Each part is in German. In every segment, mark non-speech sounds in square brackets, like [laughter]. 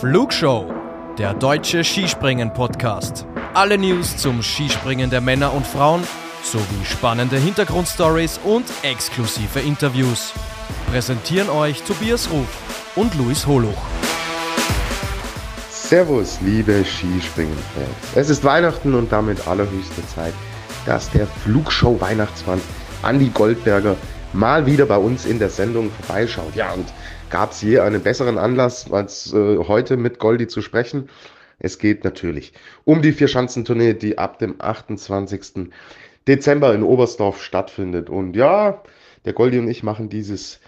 Flugshow, der deutsche Skispringen-Podcast. Alle News zum Skispringen der Männer und Frauen sowie spannende Hintergrundstories und exklusive Interviews. Präsentieren euch Tobias Ruf und Luis Holuch. Servus, liebe Skispringen-Fans. Es ist Weihnachten und damit allerhöchste Zeit, dass der Flugshow Weihnachtsmann Andi Goldberger mal wieder bei uns in der Sendung vorbeischaut. Ja, und gab es je einen besseren Anlass, als äh, heute mit Goldi zu sprechen? Es geht natürlich um die Vierschanzentournee, die ab dem 28. Dezember in Oberstdorf stattfindet. Und ja, der Goldi und ich machen dieses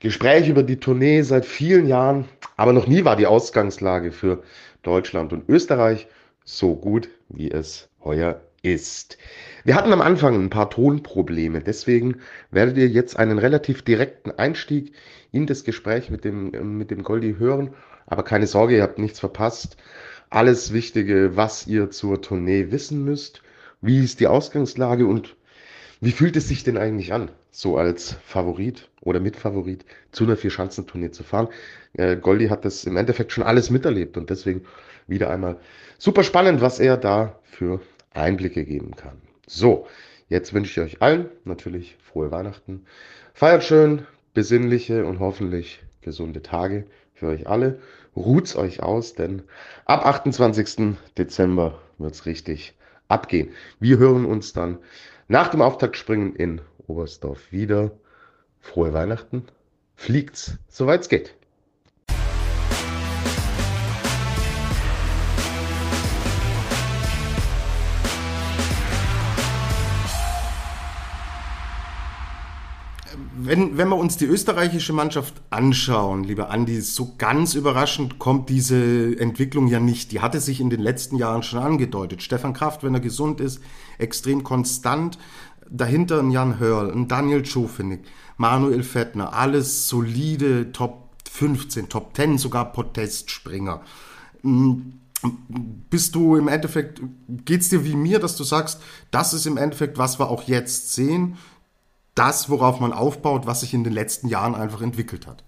Gespräch über die Tournee seit vielen Jahren, aber noch nie war die Ausgangslage für Deutschland und Österreich so gut, wie es heuer ist. Wir hatten am Anfang ein paar Tonprobleme, deswegen werdet ihr jetzt einen relativ direkten Einstieg in das Gespräch mit dem, mit dem Goldi hören. Aber keine Sorge, ihr habt nichts verpasst. Alles Wichtige, was ihr zur Tournee wissen müsst. Wie ist die Ausgangslage und wie fühlt es sich denn eigentlich an, so als Favorit oder Mitfavorit zu einer Vierschanzentournee zu fahren? Äh, Goldi hat das im Endeffekt schon alles miterlebt und deswegen wieder einmal super spannend, was er da für Einblicke geben kann. So, jetzt wünsche ich euch allen natürlich frohe Weihnachten. Feiert schön, besinnliche und hoffentlich gesunde Tage für euch alle. Ruht's euch aus, denn ab 28. Dezember wird's richtig abgehen. Wir hören uns dann nach dem Auftaktspringen in Oberstdorf wieder. Frohe Weihnachten. Fliegt's, soweit's geht. Wenn, wenn wir uns die österreichische Mannschaft anschauen, lieber Andi, so ganz überraschend kommt diese Entwicklung ja nicht. Die hatte sich in den letzten Jahren schon angedeutet. Stefan Kraft, wenn er gesund ist, extrem konstant. Dahinter ein Jan Hörl, ein Daniel Schofenig, Manuel Fettner, alles solide Top 15, Top 10, sogar Protestspringer. Hm, bist du im Endeffekt, geht's dir wie mir, dass du sagst, das ist im Endeffekt, was wir auch jetzt sehen? Das, worauf man aufbaut, was sich in den letzten Jahren einfach entwickelt hat.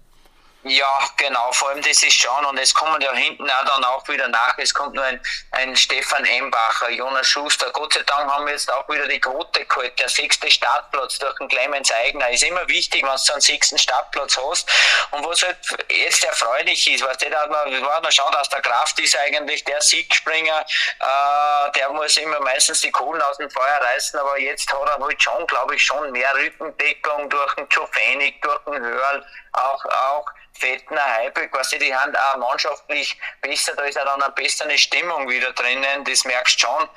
Ja, genau, vor allem das ist schon, und es kommen ja hinten auch dann auch wieder nach, es kommt nur ein, ein Stefan Embacher, Jonas Schuster, Gott sei Dank haben wir jetzt auch wieder die Quote geholt, der sechste Startplatz durch den Clemens Eigner, ist immer wichtig, wenn du einen sechsten Startplatz hast, und was halt jetzt erfreulich ist, weißt du, da man, wir waren schon, dass der Kraft ist eigentlich der Siegspringer, äh, der muss immer meistens die Kohlen aus dem Feuer reißen, aber jetzt hat er halt schon, glaube ich, schon mehr Rückendeckung durch den Joe Fänig, durch den Hörl, auch, auch Fettner, Heibel, quasi die haben auch mannschaftlich besser, da ist auch dann eine bessere Stimmung wieder drinnen, das merkst du schon.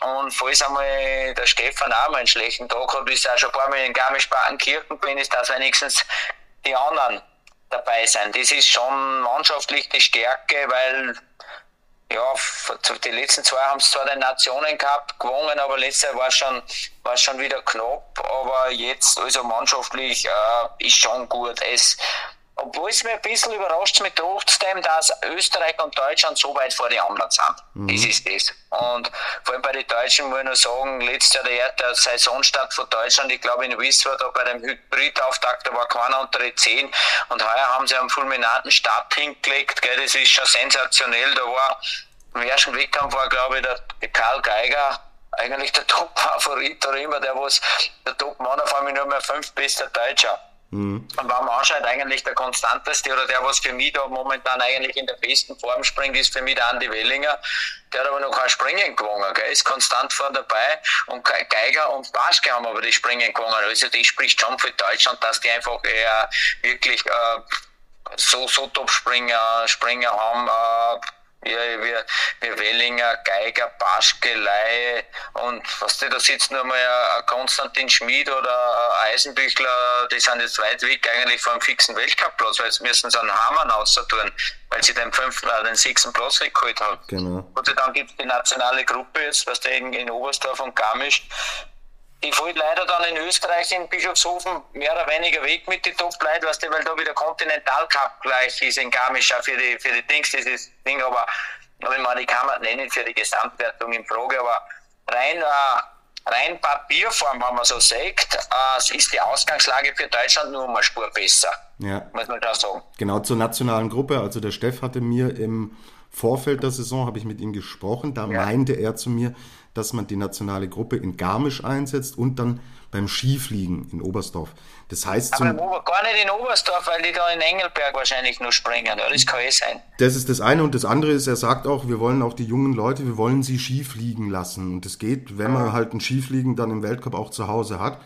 Und falls einmal der Stefan auch mal einen schlechten Tag hat, ist auch schon ein paar Mal in Garmisch-Partenkirchen bin, ist dass wenigstens die anderen dabei sein. Das ist schon mannschaftlich die Stärke, weil ja, die letzten zwei haben es zwar den Nationen gehabt, gewonnen, aber letztes Jahr war schon, war schon wieder knapp. Aber jetzt, also mannschaftlich, äh, ist schon gut. Es, obwohl es mir ein bisschen überrascht mit trotzdem, dass Österreich und Deutschland so weit vor den anderen sind. Mhm. Das ist das. Und vor allem bei den Deutschen muss ich noch sagen, letztes Jahr der, der Saisonstart von Deutschland, ich glaube in da bei dem Hybridauftakt, da war keiner unter die 10 und heuer haben sie einen fulminaten Start hingelegt, gell, das ist schon sensationell, da war im ersten Wettkampf war glaube ich der Karl Geiger eigentlich der Top-Favorit oder immer der was der Top-Mann auf einmal nur mehr fünf bester Deutscher. Mhm. Und wenn man anschaut, eigentlich der konstanteste oder der, was für mich da momentan eigentlich in der besten Form springt, ist für mich der Andi Wellinger. Der hat aber noch kein Springen gewonnen, gell? ist konstant vorne dabei. Und Geiger und Baschke haben aber die Springen gewonnen. Also das spricht schon für Deutschland, dass die einfach eher wirklich äh, so, so Top-Springer Springer haben. Äh, wir, wir, wir Wellinger, Geiger, Baschke, Laie und was da sitzt nur mal ein Konstantin Schmid oder ein Eisenbüchler, die sind jetzt weit weg eigentlich vom fixen Weltcupplatz, weil jetzt müssen sie einen Hamann tun, weil sie den fünften oder den sechsten Platz weggeholt haben. Genau. Sei Dank gibt es die nationale Gruppe jetzt, was da in, in Oberstdorf und Garmisch, die fällt leider dann in Österreich in Bischofshofen mehr oder weniger weg mit den Top-Leuten, weißt du, weil da wieder Continental Cup gleich ist in Garmisch für die, für die Dings, dieses Ding, aber, aber ich meine, ich kann man nennen für die Gesamtwertung in Frage, aber rein, äh, rein Papierform, wenn man so sagt, äh, ist die Ausgangslage für Deutschland nur um eine Spur besser. Ja. Muss man da sagen. Genau, zur nationalen Gruppe. Also der Steff hatte mir im Vorfeld der Saison, habe ich mit ihm gesprochen, da ja. meinte er zu mir, dass man die nationale Gruppe in Garmisch einsetzt und dann beim Skifliegen in Oberstdorf. Das heißt Aber gar nicht in Oberstdorf, weil die da in Engelberg wahrscheinlich nur springen. Das kann eh sein. Das ist das eine und das andere ist, er sagt auch, wir wollen auch die jungen Leute, wir wollen sie Skifliegen lassen. Und das geht, wenn man halt ein Skifliegen dann im Weltcup auch zu Hause hat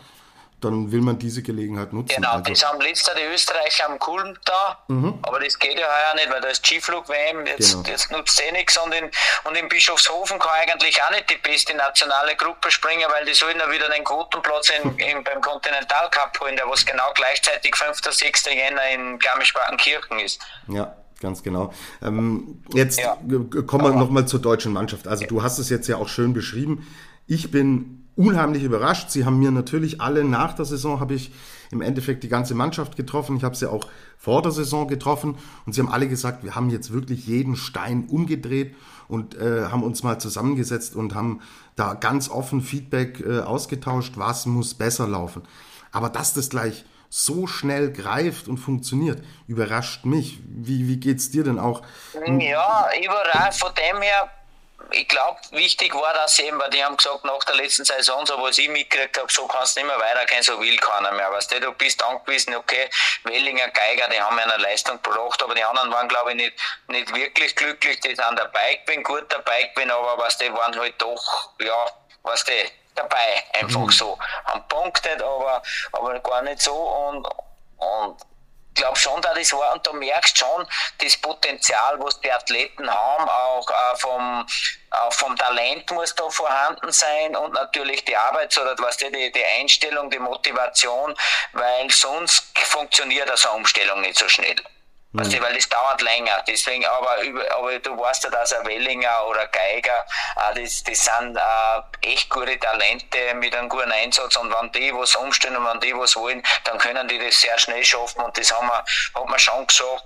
dann will man diese Gelegenheit nutzen. Genau, also. das haben letztes Jahr die Österreicher am Kulm da, mhm. aber das geht ja heuer nicht, weil da ist Skiflug-WM, jetzt, genau. jetzt nutzt eh nichts und in, und in Bischofshofen kann eigentlich auch nicht die beste nationale Gruppe springen, weil die sollen ja wieder den Quotenplatz in, [laughs] in, beim Continental Cup holen, der was genau gleichzeitig 5. 6. Jänner in Garmisch-Partenkirchen ist. Ja, ganz genau. Ähm, jetzt ja. kommen wir nochmal zur deutschen Mannschaft. Also ja. du hast es jetzt ja auch schön beschrieben. Ich bin unheimlich überrascht. Sie haben mir natürlich alle nach der Saison, habe ich im Endeffekt die ganze Mannschaft getroffen. Ich habe sie auch vor der Saison getroffen und sie haben alle gesagt, wir haben jetzt wirklich jeden Stein umgedreht und äh, haben uns mal zusammengesetzt und haben da ganz offen Feedback äh, ausgetauscht, was muss besser laufen. Aber dass das gleich so schnell greift und funktioniert, überrascht mich. Wie, wie es dir denn auch? Ja, überrascht von dem her ich glaube, wichtig war das eben, weil die haben gesagt, nach der letzten Saison, so was ich mitgekriegt habe, so kannst du nicht mehr weitergehen, so will keiner mehr. Weißt du, du bist angewiesen, okay, Wellinger, Geiger, die haben eine Leistung gebracht, aber die anderen waren, glaube ich, nicht, nicht wirklich glücklich. Die sind der Bike bin, gut der Bike bin, aber was die waren halt doch, ja, was die dabei, einfach mhm. so. Haben punktet, aber, aber gar nicht so und, und glaube schon, dass das war, und du merkst schon das Potenzial, was die Athleten haben, auch äh, vom, äh, vom Talent muss da vorhanden sein und natürlich die Arbeit oder was die, die Einstellung, die Motivation, weil sonst funktioniert so eine Umstellung nicht so schnell. Weißt du, mhm. weil das dauert länger. Deswegen, aber, aber du weißt ja, dass ein Wellinger oder Geiger, äh, das, das sind äh, echt gute Talente mit einem guten Einsatz und wenn die was umstellen und wenn die was wollen, dann können die das sehr schnell schaffen und das haben wir, hat man schon gesagt,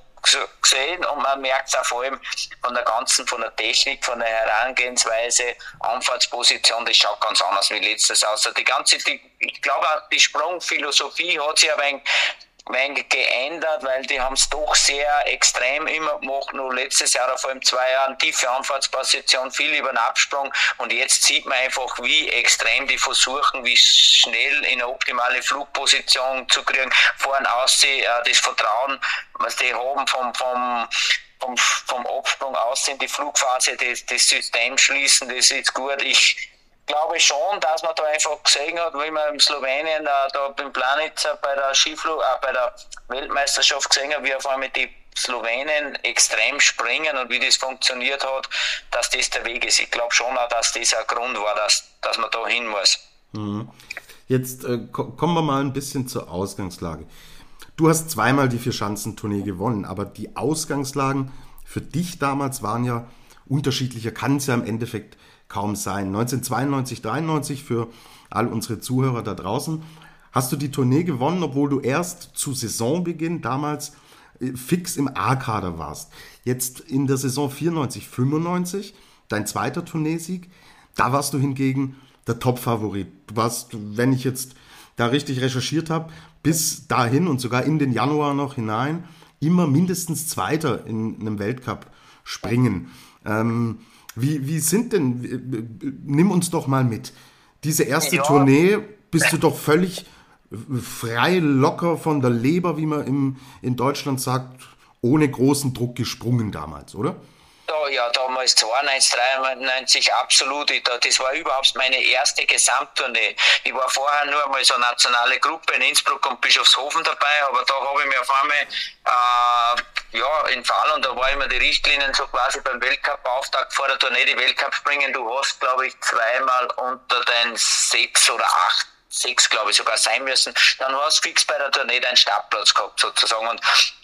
gesehen und man merkt es auch vor allem von der ganzen, von der Technik, von der Herangehensweise, Anfahrtsposition, das schaut ganz anders wie letztes aus. Also die ganze, die, ich glaube auch die Sprungphilosophie hat sich ein wenig wenig geändert, weil die haben es doch sehr extrem immer gemacht. Nur letztes Jahr, vor allem zwei Jahren, tiefe Anfahrtsposition, viel über den Absprung. Und jetzt sieht man einfach, wie extrem die versuchen, wie schnell in eine optimale Flugposition zu kriegen. Vorne aussehen, äh, das Vertrauen, was die haben vom, vom vom, vom Absprung aussehen, die Flugphase, das, das System schließen, das ist gut. Ich, glaube schon, dass man da einfach gesehen hat, wie man in Slowenien äh, da beim Planica bei der Skiflug, äh, bei der Weltmeisterschaft gesehen hat, wie auf einmal die Slowenen extrem springen und wie das funktioniert hat, dass das der Weg ist. Ich glaube schon auch, dass das ein Grund war, dass, dass man da hin muss. Mhm. Jetzt äh, kommen wir mal ein bisschen zur Ausgangslage. Du hast zweimal die Vier-Schanzentournee gewonnen, aber die Ausgangslagen für dich damals waren ja unterschiedlicher, kann es ja im Endeffekt kaum sein. 1992, 93 für all unsere Zuhörer da draußen hast du die Tournee gewonnen, obwohl du erst zu Saisonbeginn damals äh, fix im A-Kader warst. Jetzt in der Saison 94, 95, dein zweiter Tourneesieg, da warst du hingegen der Top-Favorit. Du warst, wenn ich jetzt da richtig recherchiert habe, bis dahin und sogar in den Januar noch hinein immer mindestens Zweiter in einem Weltcup springen. Ähm, wie, wie sind denn, nimm uns doch mal mit. Diese erste ja. Tournee bist du doch völlig frei, locker von der Leber, wie man im, in Deutschland sagt, ohne großen Druck gesprungen damals, oder? Da, ja, damals 92, 93 absolut. Das war überhaupt meine erste Gesamttournee. Ich war vorher nur einmal so nationale Gruppe in Innsbruck und Bischofshofen dabei, aber da habe ich mir auf einmal äh, ja, in Fall und da war immer die Richtlinien so quasi beim Weltcup-Auftakt vor der Tournee, die Weltcup springen. Du hast, glaube ich, zweimal unter den sechs oder acht sechs, glaube ich, sogar sein müssen, dann hast du fix bei der Tournee deinen Startplatz gehabt, sozusagen. Und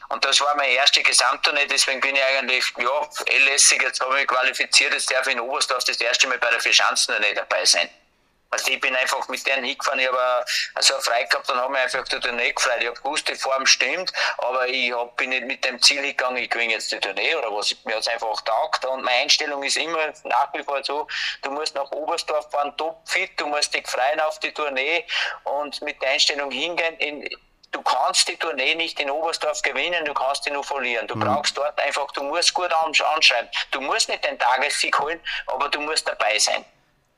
und das war meine erste Gesamttournee, deswegen bin ich eigentlich, ja, eh lässig, jetzt habe ich mich qualifiziert, jetzt darf ich in Oberstdorf das erste Mal bei der Vierschanzentournee dabei sein. Also ich bin einfach mit denen hingefahren, ich habe so eine Frei gehabt, dann haben wir einfach die Tournee gefreut. Ich habe gewusst, die Form stimmt, aber ich hab, bin nicht mit dem Ziel hingegangen, ich gewinne jetzt die Tournee oder was. Mir hat es einfach taugt und meine Einstellung ist immer nach wie vor so, du musst nach Oberstdorf fahren, topfit, du musst dich freuen auf die Tournee und mit der Einstellung hingehen, in, du kannst die Tournee nicht in Oberstdorf gewinnen, du kannst die nur verlieren. Du mhm. brauchst dort einfach, du musst gut anschreiben. Du musst nicht den Tagessieg holen, aber du musst dabei sein.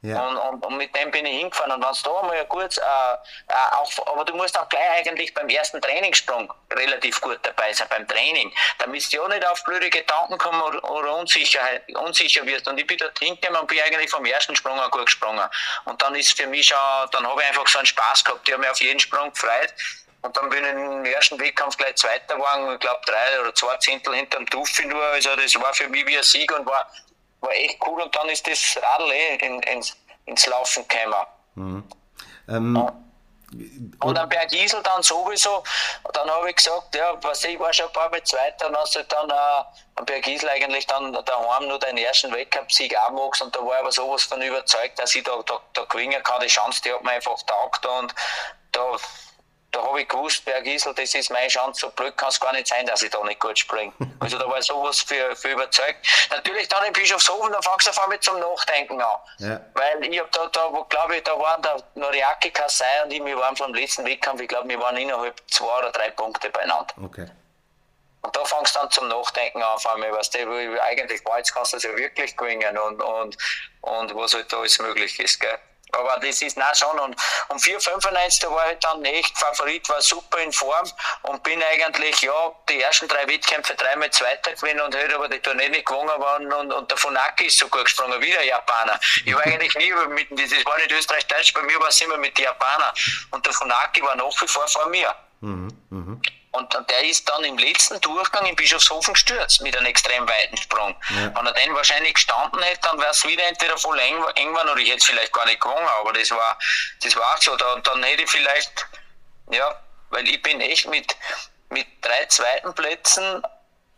Ja. Und, und, und, mit dem bin ich hingefahren. Und wenn es da einmal kurz, äh, äh, auch, aber du musst auch gleich eigentlich beim ersten Trainingssprung relativ gut dabei sein, beim Training. Damit du ja nicht auf blöde Gedanken kommen oder, Unsicherheit, unsicher wirst. Und ich bin dort hingekommen und bin eigentlich vom ersten Sprung an gut gesprungen. Und dann ist für mich schon, dann habe ich einfach so einen Spaß gehabt. Ich habe mich auf jeden Sprung gefreut. Und dann bin ich im ersten Wettkampf gleich Zweiter geworden, ich glaube drei oder zwei Zehntel hinterm Tuffi nur. Also das war für mich wie ein Sieg und war war echt cool und dann ist das Radl eh in, ins, ins Laufen gekommen. Mhm. Ähm, ja. Und am Berg Isel dann sowieso, dann habe ich gesagt, ja, was ich war schon ein paar Mal Zweiter, dann hast du dann äh, am Berg Isel eigentlich dann daheim nur den ersten Weltcup-Sieg magst und da war ich aber sowas von überzeugt, dass ich da, da, da gewinnen kann, die Chance, die hat mir einfach taugt und da da habe ich gewusst, Bergisel, das ist meine Chance, so blöd kann es gar nicht sein, dass ich da nicht gut springe. [laughs] Also da war ich sowas für, für überzeugt. Natürlich dann in Bischofshofen, da fangst du auf einmal zum Nachdenken an. Ja. Weil ich habe da, da glaube ich, da waren der Noriaki Kasai und ich, wir waren vom letzten Wettkampf, ich glaube, wir waren innerhalb zwei oder drei Punkte beieinander. Okay. Und da fangst du dann zum Nachdenken an, auf einmal, was der eigentlich war, jetzt kannst du das ja wirklich gewinnen und, und, und was halt da alles möglich ist, gell. Aber das ist na schon. Und um 4,95 da war ich dann echt Favorit, war super in Form und bin eigentlich, ja, die ersten drei Wettkämpfe dreimal Zweiter gewinnen und heute aber die Tournee nicht gewonnen worden und, und der Funaki ist so gut gesprungen, wie der Japaner. Ich war eigentlich nie mit, das war nicht Österreich-Deutsch, bei mir war es immer mit den Japanern. Und der Funaki war nach wie vor vor mir. Mhm, mh. Und der ist dann im letzten Durchgang in Bischofshofen gestürzt mit einem extrem weiten Sprung. Ja. Wenn er den wahrscheinlich gestanden hätte, dann wäre es wieder entweder voll eng, eng geworden oder ich hätte es vielleicht gar nicht gewonnen, aber das war, das war auch so. Da, dann hätte ich vielleicht, ja, weil ich bin echt mit, mit drei zweiten Plätzen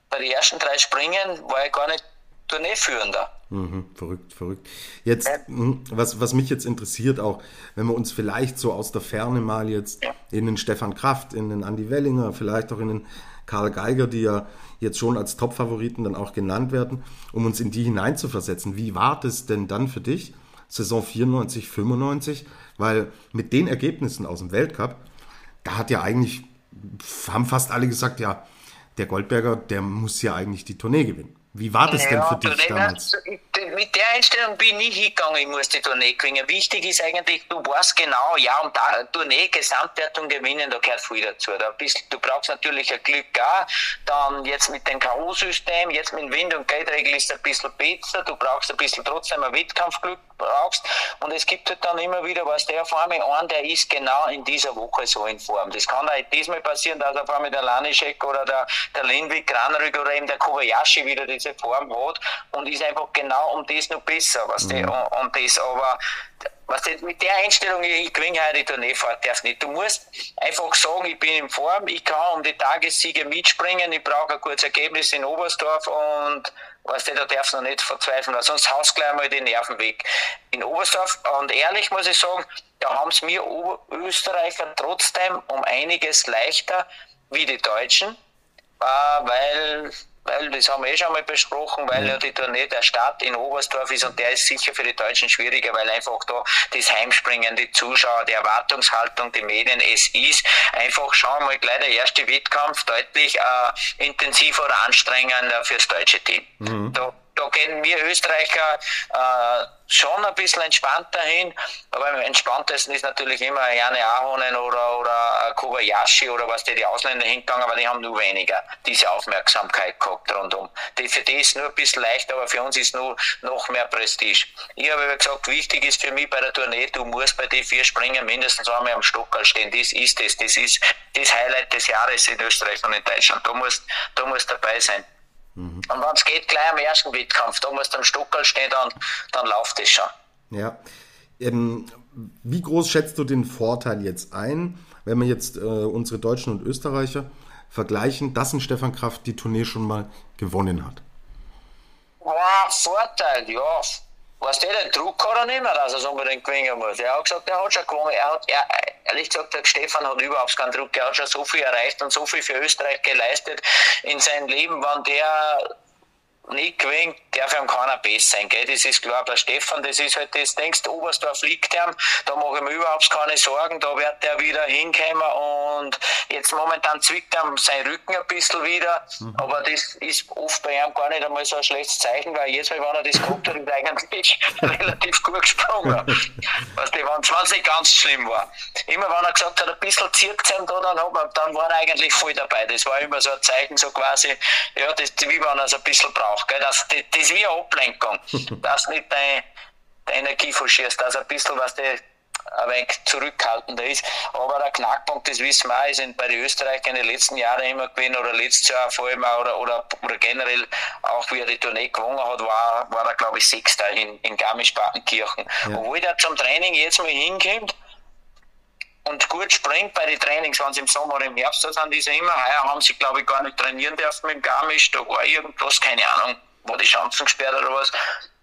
bei den ersten drei Springen war ich gar nicht Tourneeführender. Mhm, verrückt, verrückt. Jetzt, hm, was, was mich jetzt interessiert auch, wenn wir uns vielleicht so aus der Ferne mal jetzt in den Stefan Kraft, in den Andy Wellinger, vielleicht auch in den Karl Geiger, die ja jetzt schon als Top-Favoriten dann auch genannt werden, um uns in die hineinzuversetzen. Wie war das denn dann für dich, Saison 94, 95? Weil mit den Ergebnissen aus dem Weltcup, da hat ja eigentlich, haben fast alle gesagt, ja, der Goldberger, der muss ja eigentlich die Tournee gewinnen. Wie war das ja, denn für dich damals? Mit der Einstellung bin ich hingegangen, ich muss die Tournee gewinnen. Wichtig ist eigentlich, du weißt genau, ja, und da Tournee, Gesamtwertung gewinnen, da gehört viel dazu. Da bist, du brauchst natürlich ein Glück auch. Dann jetzt mit dem K.O.-System, jetzt mit Wind- und Geldregel ist es ein bisschen besser. Du brauchst ein bisschen trotzdem ein Wettkampfglück brauchst. Und es gibt halt dann immer wieder, was der vor allem ein, der ist genau in dieser Woche so in Form. Das kann auch diesmal passieren, dass auf einmal der Lanischek oder der, der Lindwig Granrück oder eben der Kobayashi wieder diese Form hat und ist einfach genau um das noch besser, was mhm. um, um das, aber was das, mit der Einstellung, ich gewinne heute die Tourneefahrt, darf nicht. Du musst einfach sagen, ich bin in Form, ich kann um die Tagessiege mitspringen, ich brauche ein gutes Ergebnis in Oberstdorf und Weißt du, da darfst du noch nicht verzweifeln, weil sonst haust gleich mal die Nerven weg. In Oberstdorf, und ehrlich muss ich sagen, da haben es mir Österreicher trotzdem um einiges leichter wie die Deutschen, äh, weil weil das haben wir eh schon mal besprochen, weil ja die Tournee der Stadt in Oberstdorf ist und der ist sicher für die Deutschen schwieriger, weil einfach da das Heimspringen, die Zuschauer, die Erwartungshaltung, die Medien, es ist einfach schon mal gleich der erste Wettkampf deutlich äh, intensiver oder anstrengender fürs deutsche Team. Mhm. Da da gehen wir Österreicher äh, schon ein bisschen entspannter hin, aber am entspanntesten ist natürlich immer Jane Ahonen oder, oder Kobayashi oder was die, die Ausländer hingegangen, aber die haben nur weniger diese Aufmerksamkeit gehabt rundum. Die, für die ist nur ein bisschen leichter, aber für uns ist nur noch mehr Prestige. Ich habe gesagt, wichtig ist für mich bei der Tournee, du musst bei den vier Springen mindestens einmal am Stockerl stehen. Das ist das. Das ist das Highlight des Jahres in Österreich und in Deutschland. Du musst, du musst dabei sein. Mhm. Und wenn es geht, gleich am ersten Wettkampf, da musst du am Stockerl stehen, dann, dann läuft es schon. Ja. Ähm, wie groß schätzt du den Vorteil jetzt ein, wenn wir jetzt äh, unsere Deutschen und Österreicher vergleichen, dass ein Stefan Kraft die Tournee schon mal gewonnen hat? Wow, Vorteil, ja. Was der den Druck hat er nicht mehr, dass er es unbedingt gewinnen muss. Er hat gesagt, er hat schon gewonnen. Er hat, er, ehrlich gesagt, der Stefan hat überhaupt keinen Druck. Er hat schon so viel erreicht und so viel für Österreich geleistet in seinem Leben, wenn der nicht gewinnt, darf ihm keiner besser sein, gell? Das ist klar. Bei Stefan, das ist halt das, denkst du, Oberstdorf liegt ihm, da mache ich mir überhaupt keine Sorgen, da wird der wieder hinkommen und jetzt momentan zwickt ihm sein Rücken ein bisschen wieder, mhm. aber das ist oft bei ihm gar nicht einmal so ein schlechtes Zeichen, weil jetzt, wenn er das kommt, hat er eigentlich [laughs] relativ gut gesprungen. weißt du, wenn es nicht ganz schlimm war. Immer wenn er gesagt hat, ein bisschen zirkt ihm da, dann, hat man, dann war er eigentlich voll dabei. Das war immer so ein Zeichen, so quasi, ja, das, wie wenn er es ein bisschen braucht auch. Gell? Das, das, das ist wie eine Ablenkung. [laughs] dass nicht deine, deine Energie verschießt, dass ein bisschen was der ein wenig zurückhaltender ist. Aber der Knackpunkt, das wissen wir auch, ist bei den Österreichern in den letzten Jahren immer gewesen oder letztes Jahr vor allem auch, oder, oder, oder generell auch wie er die Tournee gewonnen hat, war, war er glaube ich Sechster in, in Garmisch-Partenkirchen. Ja. Obwohl der zum Training jetzt mal hinkommt, und gut springt bei den Trainings, wenn sie im Sommer, im Herbst da sind, ist immer, heuer haben sie, glaube ich, gar nicht trainieren dürfen mit dem Garmisch, da war irgendwas, keine Ahnung, war die Chancen gesperrt oder was.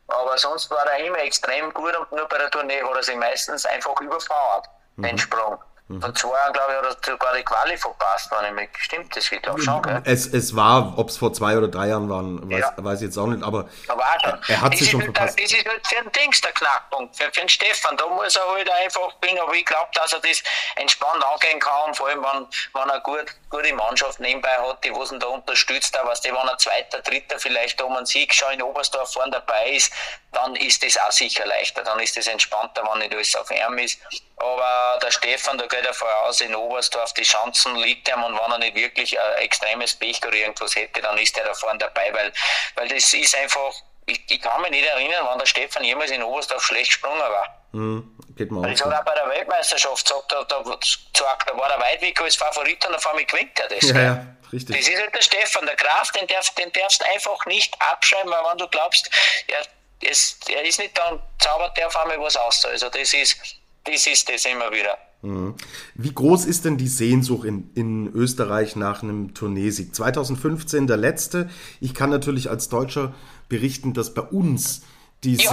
Aber sonst war er immer extrem gut und nur bei der Tournee hat er sich meistens einfach überfordert, mhm. den Sprung. Mhm. Von zwei Jahren, glaube ich, hat er sogar die Quali verpasst, wenn ich mich stimmt, das geht auch schon, gell? Es, es war, ob es vor zwei oder drei Jahren waren, weiß, ja. weiß ich jetzt auch nicht, aber, aber er, er hat sich schon halt, verpasst. Das ist halt für den Dings der Knackpunkt, für, für den Stefan, da muss er halt einfach bin, aber ich glaube, dass er das entspannt angehen kann, vor allem, wenn, wenn er gut, gute Mannschaft nebenbei hat, die was ihn da unterstützt, was die, wenn er Zweiter, Dritter vielleicht um einen Sieg schon in Oberstdorf vorne dabei ist, dann ist das auch sicher leichter, dann ist das entspannter, wenn nicht alles auf ihm ist. Aber der Stefan, da geht er voraus in Oberstdorf, die Chancen liegt ihm und wenn er nicht wirklich ein extremes Pech oder irgendwas hätte, dann ist er da vorne dabei, weil, weil das ist einfach, ich, ich kann mich nicht erinnern, wann der Stefan jemals in Oberstdorf schlecht gesprungen war. Mhm, geht mal das hat auch bei der Weltmeisterschaft gesagt, da, da, da war er weit weg als Favorit und auf einmal gewinnt er das. Ja, ja, richtig. Das ist halt der Stefan, der Graf, den, darf, den darfst du einfach nicht abschreiben, weil wenn du glaubst, er, es, er ist nicht dann, zaubert der auf einmal was aus. Also das ist, das ist es immer wieder. Mhm. Wie groß ist denn die Sehnsucht in, in Österreich nach einem Turniersieg? 2015 der letzte. Ich kann natürlich als Deutscher berichten, dass bei uns die ja,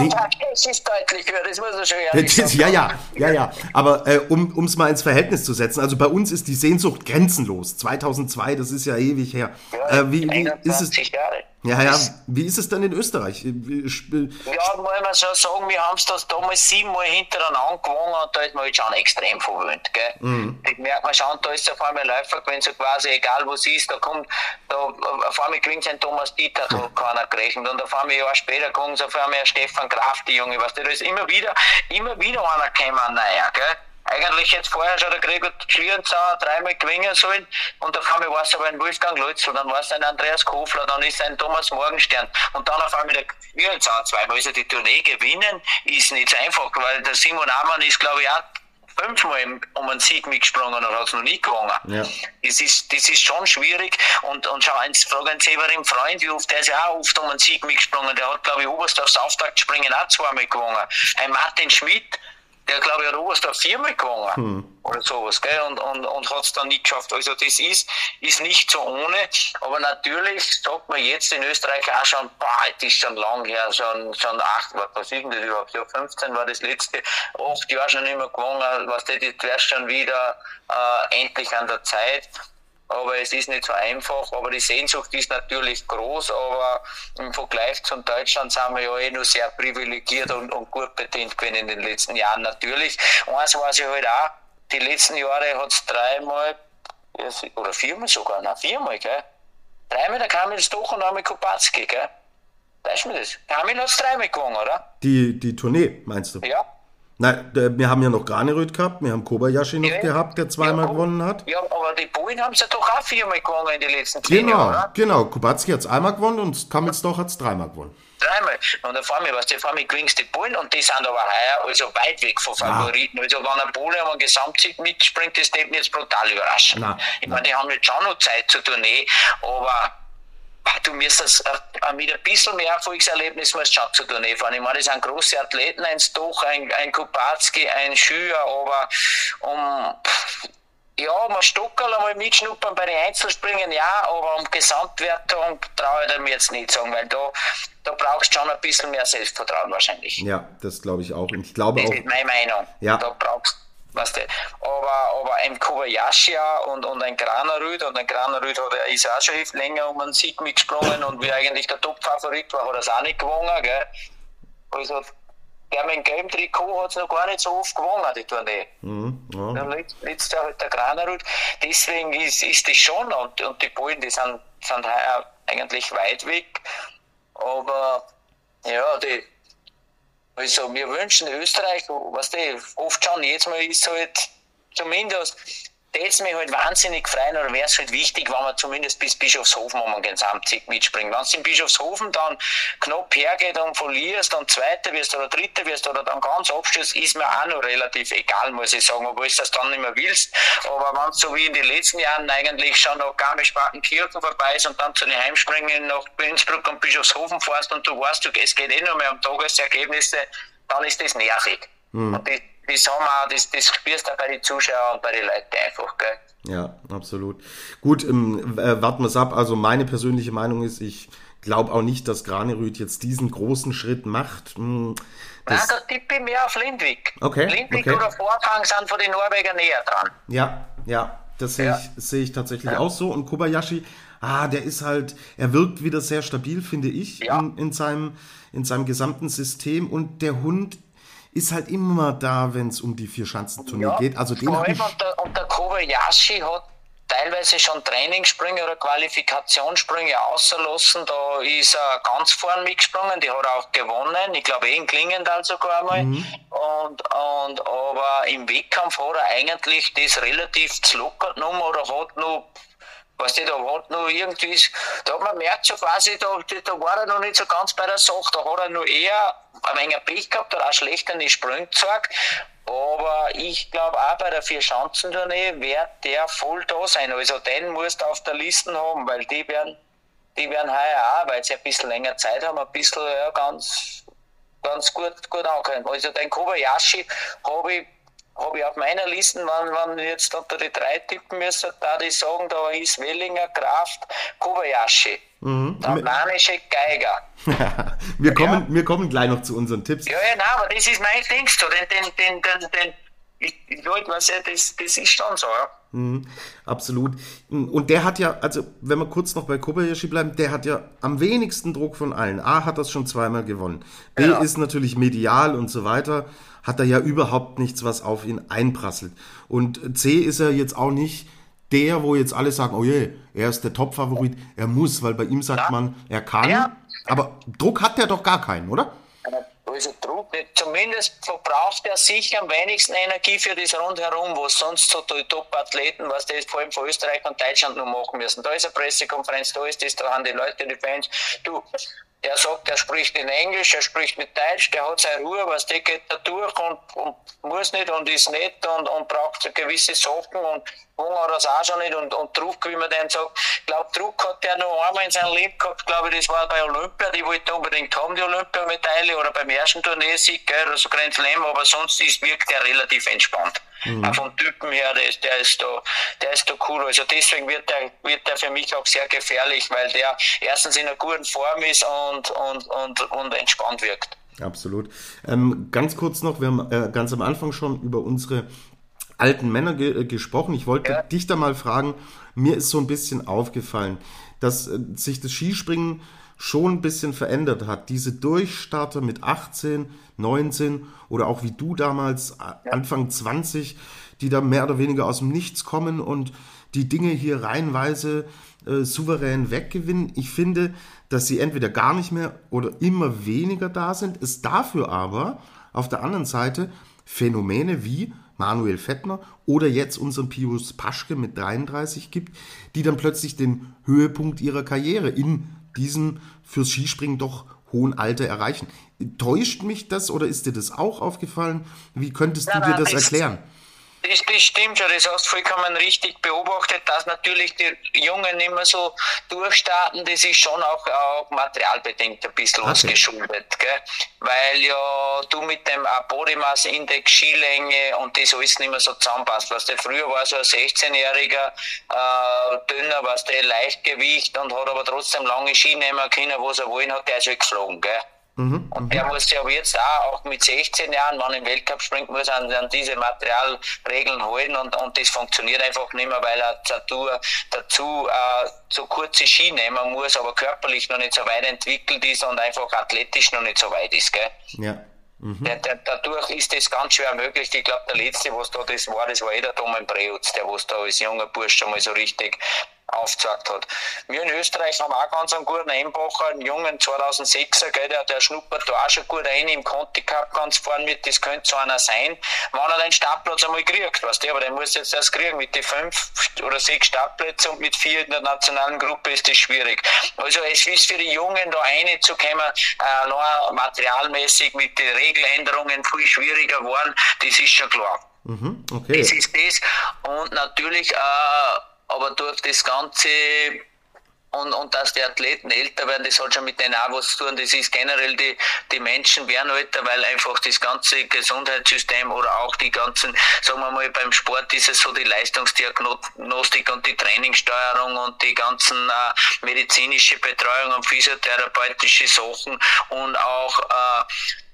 es ist deutlich höher, das muss er schon ehrlich sagen. Ja, ja, ja, ja. Aber äh, um es mal ins Verhältnis zu setzen, also bei uns ist die Sehnsucht grenzenlos. 2002, das ist ja ewig her. Ja, äh, wie, wie ist es? Jahre. Ja, ja, wie ist es denn in Österreich? Ja, muss man so sagen, wir haben es das damals siebenmal hintereinander gewonnen und da ist man halt schon extrem verwöhnt. Gell? Mhm. Das merkt man schon, da ist auf einmal Läufer gewesen, so quasi egal was ist, da kommt, da, auf einmal gewinnt ein Thomas Dieter, da hat keiner gerechnet und auf einmal ein Jahr später kommt auf einmal ein Stefan Kraft, die Junge, weißt du, da ist immer wieder, immer wieder einer gekommen, naja, gell? Eigentlich jetzt vorher schon der Gregor Schlierenzauer dreimal gewinnen sollen und auf einmal war es aber ein Wolfgang Lutzel, dann war es ein Andreas Kofler, dann ist ein Thomas Morgenstern und dann auf einmal der Schlierenzauer zweimal. Also die Tournee gewinnen ist nicht so einfach, weil der Simon Amann ist glaube ich auch fünfmal um einen Sieg mitgesprungen und hat es noch nie gewonnen. Ja. Das, ist, das ist schon schwierig. Und, und schau, eins, frag einen Severin Freund, wie oft, der ist ja auch oft um einen Sieg mitgesprungen. Der hat, glaube ich, Oberstdorfs Auftaktspringen auch zweimal gewonnen. Ein Martin Schmidt, der glaube ich hat Oberstdorf viermal gewonnen hm. oder sowas, gell? Und, und, und hat es dann nicht geschafft. Also das ist, ist nicht so ohne, aber natürlich sagt man jetzt in Österreich auch schon, boah, das ist schon lang her, schon, schon acht, was ist denn das überhaupt? Ja, 15 war das letzte, acht Jahre schon immer gewonnen, was das wäre schon wieder äh, endlich an der Zeit aber es ist nicht so einfach. Aber die Sehnsucht ist natürlich groß, aber im Vergleich zu Deutschland sind wir ja eh nur sehr privilegiert und, und gut bedient gewesen in den letzten Jahren natürlich. Und eins weiß ich halt auch, die letzten Jahre hat es dreimal, oder viermal sogar, nein, viermal, gell? Dreimal der Kamil Stoch und einmal Kupatski, gell? Weißt du mir das? Kamil hat es dreimal gewonnen, oder? Die, die Tournee, meinst du? Ja. Nein, wir haben ja noch Graneröd gehabt, wir haben Kobayashi noch ja, gehabt, der zweimal ja, gewonnen hat. Ja, aber die Polen haben es ja doch auch viermal gewonnen in den letzten zehn genau, Jahren, oder? Genau, Kubacki hat es einmal gewonnen und Kamelsdorf hat es dreimal gewonnen. Dreimal. Und da fahren wir, was, die fahren wir gewinnst die Polen und die sind aber heuer also weit weg von Favoriten. Ja. Also wenn ein um einen Gesamtsieg mitspringt, das wird mich jetzt brutal überraschen. Nein, ich meine, die haben jetzt schon noch Zeit zur Tournee, aber du müsstest äh, mit ein bisschen mehr Erfolgserlebnis schon zur Tournee fahren. Ich meine, das sind große Athleten, ein Stoch, ein, ein Kupatski, ein Schüler, aber um, ja, mal Stockerl einmal mitschnuppern bei den Einzelspringen, ja, aber um Gesamtwertung traue ich mir jetzt nicht sagen, weil da, da brauchst du schon ein bisschen mehr Selbstvertrauen wahrscheinlich. Ja, das glaube ich auch. Und ich glaube das auch. ist meine Meinung. Ja. Da brauchst Weißt du, aber, aber ein Kobayashi und, und ein Granerüd und ein Granerüd hat er ist auch schon länger um einen Sieg mitgesprungen und wie eigentlich der Top-Favorit war, hat er es auch nicht gewonnen. Gell? Also der mit dem gelben Trikot hat es noch gar nicht so oft gewonnen, die Tournee. Mhm, ja. Letztes Jahr halt der Granerud. Deswegen ist, ist das schon, und, und die Bullen, die sind, sind heuer eigentlich weit weg. Aber ja, die, also wir wünschen Österreich, was die oft schon, jetzt mal ist halt zumindest das mich halt wahnsinnig freuen oder wäre es halt wichtig, wenn man zumindest bis Bischofshofen um einen Gesamtsieg mitspringt. Wenn du in Bischofshofen dann knapp hergeht und verlierst und Zweiter wirst oder Dritter wirst oder dann ganz abstürzt, ist mir auch noch relativ egal, muss ich sagen, obwohl du das dann nicht mehr willst. Aber wenn so wie in den letzten Jahren eigentlich schon noch Garmisch-Partenkirchen vorbei ist und dann zu den Heimspringen nach Innsbruck und Bischofshofen fährst und du weißt, es geht eh nur mehr um Tagesergebnisse, dann ist das nervig. Mhm. Das, haben wir, das, das spürst du bei den Zuschauern und bei den Leuten einfach. Gell? Ja, absolut. Gut, ähm, äh, warten wir es ab. Also meine persönliche Meinung ist, ich glaube auch nicht, dass Granerüth jetzt diesen großen Schritt macht. Hm, das Nein, da tippe ich mehr auf Lindwig. Okay. Lindwig okay. oder Vorfang sind von den Norwegern näher dran. Ja, ja, das sehe Ja. ich, sehe ich tatsächlich auch so. Und Kobayashi, ah, der ist halt, er wirkt wieder sehr stabil, finde ich, Ja. in, in, seinem, in seinem gesamten System. Und der Hund ist halt immer da, wenn es um die Vier-Schanzenturnier geht. Also den vor hab allem ich, und der, und der Kobayashi hat teilweise schon Trainingssprünge oder Qualifikationssprünge außerlassen. Da ist er ganz vorn mitgesprungen, die hat er auch gewonnen. Ich glaube eh in Klingendal sogar einmal. Mhm. Und, und, aber im Wettkampf hat er eigentlich das relativ zu locker genommen oder hat noch Weißt du, da hat noch irgendwie, da hat man merkt schon quasi, da, da war er noch nicht so ganz bei der Sache, da hat er noch eher ein wenig Pech gehabt oder auch schlechter in Sprünge gezeigt. Aber ich glaube auch bei der Vier-Schanzentournee wird der voll da sein. Also den musst du auf der Liste haben, weil die werden, die werden heuer auch, weil sie ein bisschen länger Zeit haben, ein bisschen ja, ganz, ganz gut, gut ankommen. Also den Kobayashi habe ich habe ich auf meiner Liste, wenn, wenn jetzt unter die drei tippen müssen, da die sagen, da ist Wellinger, Kraft, Kobayashi. Mhm. Der alanische Geiger. [laughs] wir, kommen, wir kommen gleich noch zu unseren Tipps. Ja, ja, nein, aber das ist mein Ding, so. Den, den, den, den, den, ich, ich Leute, was ja, das, das ist schon so, ja. Mhm, absolut. Und der hat ja, also wenn wir kurz noch bei Kobayashi bleiben, der hat ja am wenigsten Druck von allen. A hat das schon zweimal gewonnen. B Ja. ist natürlich medial und so weiter, hat er ja überhaupt nichts, was auf ihn einprasselt. Und C ist er jetzt auch nicht der, wo jetzt alle sagen, oh je, er ist der Top-Favorit, er muss, weil bei ihm sagt man, er kann. Ja. Aber Druck hat er doch gar keinen, oder? Also Druck. Zumindest verbraucht er sicher am wenigsten Energie für das Rundherum, was sonst so die Top-Athleten, was die vor allem von Österreich und Deutschland noch machen müssen. Da ist eine Pressekonferenz, da ist das, da haben die Leute, die Fans. Du, der sagt, er spricht in Englisch, er spricht mit Deutsch, der hat seine Ruhe, was der geht da durch und, und muss nicht und ist nett und, und braucht gewisse Sachen und Hunger hat das auch schon nicht und, und Druck, wie man den sagt. Ich glaube, Druck hat der noch einmal in seinem Leben gehabt, glaube ich, das war bei Olympia, die wollte unbedingt haben, die Olympiamedaille oder beim ersten Turniersieg, oder so Grand Slam, aber sonst ist, wirkt er relativ entspannt. Auch vom Typen her, der ist, der ist da, der ist da cool. Also deswegen wird der, wird der für mich auch sehr gefährlich, weil der erstens in einer guten Form ist und, und, und, und entspannt wirkt. Absolut. Ähm, ganz kurz noch, wir haben äh, ganz am Anfang schon über unsere alten Männer ge äh, gesprochen. Ich wollte Ja. dich da mal fragen, mir ist so ein bisschen aufgefallen, dass äh, sich das Skispringen schon ein bisschen verändert hat. Diese Durchstarter mit 18, 19 oder auch wie du damals äh, Anfang 20, die da mehr oder weniger aus dem Nichts kommen und die Dinge hier reihenweise äh, souverän weggewinnen. Ich finde, dass sie entweder gar nicht mehr oder immer weniger da sind, es dafür aber auf der anderen Seite Phänomene wie Manuel Fettner oder jetzt unseren Pius Paschke mit 33 gibt, die dann plötzlich den Höhepunkt ihrer Karriere in diesem fürs Skispringen doch hohen Alter erreichen. Täuscht mich das oder ist dir das auch aufgefallen? Wie könntest du dir das das- erklären? Das, das stimmt schon, das hast du vollkommen richtig beobachtet, dass natürlich die Jungen mehr so durchstarten, das ist schon auch, auch materialbedingt ein bisschen okay. geschuldet, gell? weil ja du mit dem Body Mass Index, Skilänge und das alles nicht mehr so zusammenpasst. Was der früher war so ein 16-jähriger äh, dünner, was der Leichtgewicht und hat aber trotzdem lange Ski nehmen können, was er wollen hat, der ist halt geflogen, gell? Mhm, und der muss sich aber jetzt auch, auch mit 16 Jahren, wenn im Weltcup springt, muss an, an diese Materialregeln halten und, und das funktioniert einfach nicht mehr, weil er dazu, dazu äh, so kurze Ski nehmen muss, aber körperlich noch nicht so weit entwickelt ist und einfach athletisch noch nicht so weit ist. Gell? Ja. Mhm. Der, der, dadurch ist das ganz schwer möglich. Ich glaube, der letzte, was da das war, das war eh der Domen Preutz, der was da als junger Bursch schon mal so richtig aufgezeigt hat. Wir in Österreich haben auch ganz einen guten Einbacher, einen jungen 2006er, gell, der, der schnuppert da auch schon gut rein im Conti Cup ganz vorne mit, das könnte so einer sein, wenn er den Startplatz einmal kriegt, weißt du, aber der muss jetzt erst kriegen, mit den fünf oder sechs Startplätzen und mit vier in der nationalen Gruppe ist das schwierig. Also es ist für die Jungen da eine zu kommen, äh, noch materialmäßig mit den Regeländerungen viel schwieriger geworden, das ist schon klar. Mhm, okay. Das ist das und natürlich äh, aber durch das Ganze und, und dass die Athleten älter werden, das hat schon mit denen auch was zu tun. Das ist generell, die, die Menschen werden älter, weil einfach das ganze Gesundheitssystem oder auch die ganzen, sagen wir mal, beim Sport ist es so die Leistungsdiagnostik und die Trainingssteuerung und die ganzen äh, medizinische Betreuung und physiotherapeutische Sachen und auch äh,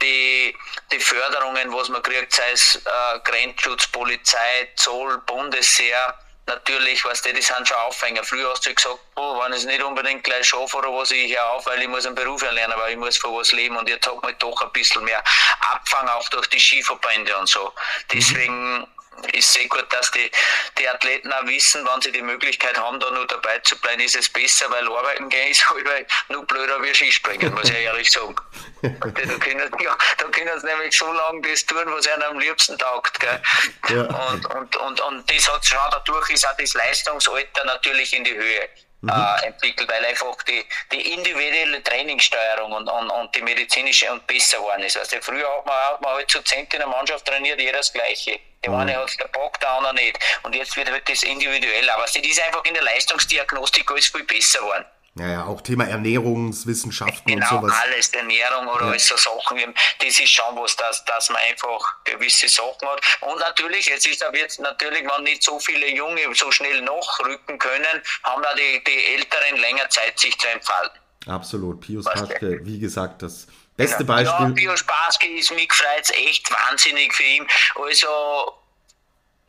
die, die Förderungen, was man kriegt, sei es äh, Grenzschutz, Polizei, Zoll, Bundesheer, natürlich, was die, die sind schon Aufhänger. Früher hast du gesagt, oh, wenn ich nicht unbedingt gleich schaffe oder was, ich höre auf, weil ich muss einen Beruf erlernen, weil ich muss von was leben und jetzt hat man doch ein bisschen mehr Abfang auch durch die Skiverbände und so. Deswegen mhm ist sehr gut, dass die, die Athleten auch wissen, wenn sie die Möglichkeit haben, da nur dabei zu bleiben, ist es besser, weil arbeiten gehen ist [laughs] halt nur blöder wie Skispringen, muss ich ehrlich sagen. da, können, ja, da können sie nämlich so lange das tun, was ihnen am liebsten taugt. Gell? Ja. Und, und, und, und das hat schon, dadurch ist auch das Leistungsalter natürlich in die Höhe mhm. äh, entwickelt, weil einfach die, die individuelle Trainingssteuerung und, und, und die medizinische und besser geworden ist. Also früher hat man, hat man halt zu zehnt in der Mannschaft trainiert, jeder das Gleiche. Der mhm. eine hat es Bock, der andere nicht. Und jetzt wird halt das individuell. Aber das ist einfach in der Leistungsdiagnostik alles viel besser geworden. Ja, ja, auch Thema Ernährungswissenschaften genau, und sowas. alles, Ernährung oder ja. so Sachen, das ist schon was, dass, dass man einfach gewisse Sachen hat. Und natürlich, jetzt ist aber jetzt natürlich, wenn nicht so viele Junge so schnell nachrücken können, haben da die, die Älteren länger Zeit, sich zu entfalten. Absolut. Pius Paschke, wie gesagt, das beste genau. Beispiel. Ja, Pius Paschke ist mich gefreut, echt wahnsinnig für ihn. Also,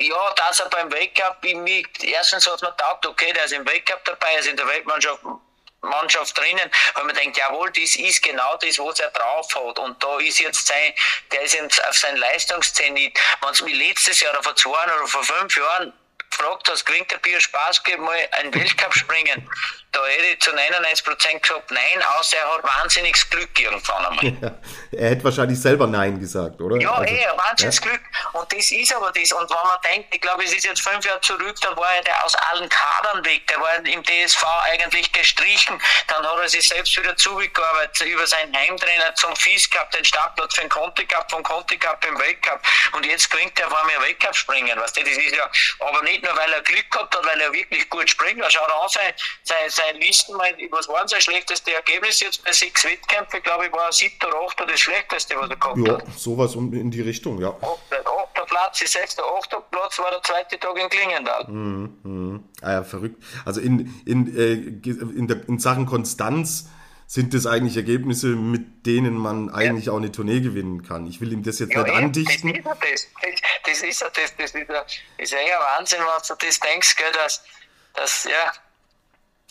ja, dass er beim Weltcup, erstens hat man gedacht, okay, der ist im Weltcup dabei, er ist in der Weltmannschaft Mannschaft drinnen, weil man denkt, jawohl, das ist genau das, was er drauf hat. Und da ist jetzt sein, der ist jetzt auf sein Leistungszenit. Wenn es mir letztes Jahr oder vor zwei oder vor fünf Jahren gefragt hast, gewinnt der Bier Spaß, mal einen Weltcup springen, da hätte ich zu 99 Prozent gesagt, nein, außer er hat wahnsinniges Glück irgendwann einmal. [laughs] Ja, er hätte wahrscheinlich selber Nein gesagt, oder? Ja, also, eh, wahnsinniges ja. Glück. Und das ist aber das. Und wenn man denkt, ich glaube, es ist jetzt fünf Jahre zurück, da war er der aus allen Kadern weg, der war im DSV eigentlich gestrichen, dann hat er sich selbst wieder zugearbeitet über seinen Heimtrainer zum FIS gehabt, den Startplatz für den Conti Cup, vom Conti Cup im Weltcup. Und jetzt bringt er vor mir Weltcup springen, weißt du, das ist ja, aber nicht nur, weil er Glück gehabt hat, weil er wirklich gut springt, er schaut an, sein, sein, sein Listen, was waren sein schlechteste Ergebnis jetzt bei sechs Wettkämpfen? Glaube ich, war siebter oder achter das schlechteste, was er gehabt ja, hat. Ja, sowas in die Richtung, ja. Achter, achter Platz, sechster, achter Platz war der zweite Tag in Klingendal. Mhm, mh. Ah ja, verrückt. Also in, in, äh, in, der, in Sachen Konstanz sind das eigentlich Ergebnisse, mit denen man eigentlich ja. auch eine Tournee gewinnen kann. Ich will ihm das jetzt ja, nicht andichten. Das ist ja das. Das ist ja das. Das ist ja, ist ja Wahnsinn, was du das denkst, gell, dass, dass ja,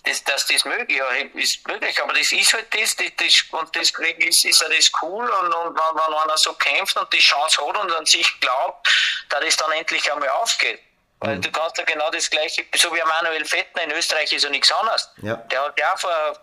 das, dass das möglich ist, möglich, aber das ist halt das, das, das und deswegen ist, ist ja das cool und, und wenn, wenn einer so kämpft und die Chance hat und an sich glaubt, dass es dann endlich einmal aufgeht. Weil mhm. du kannst ja genau das gleiche, so wie Manuel Fettner in Österreich ist ja nichts anderes. Ja. Der hat ja vor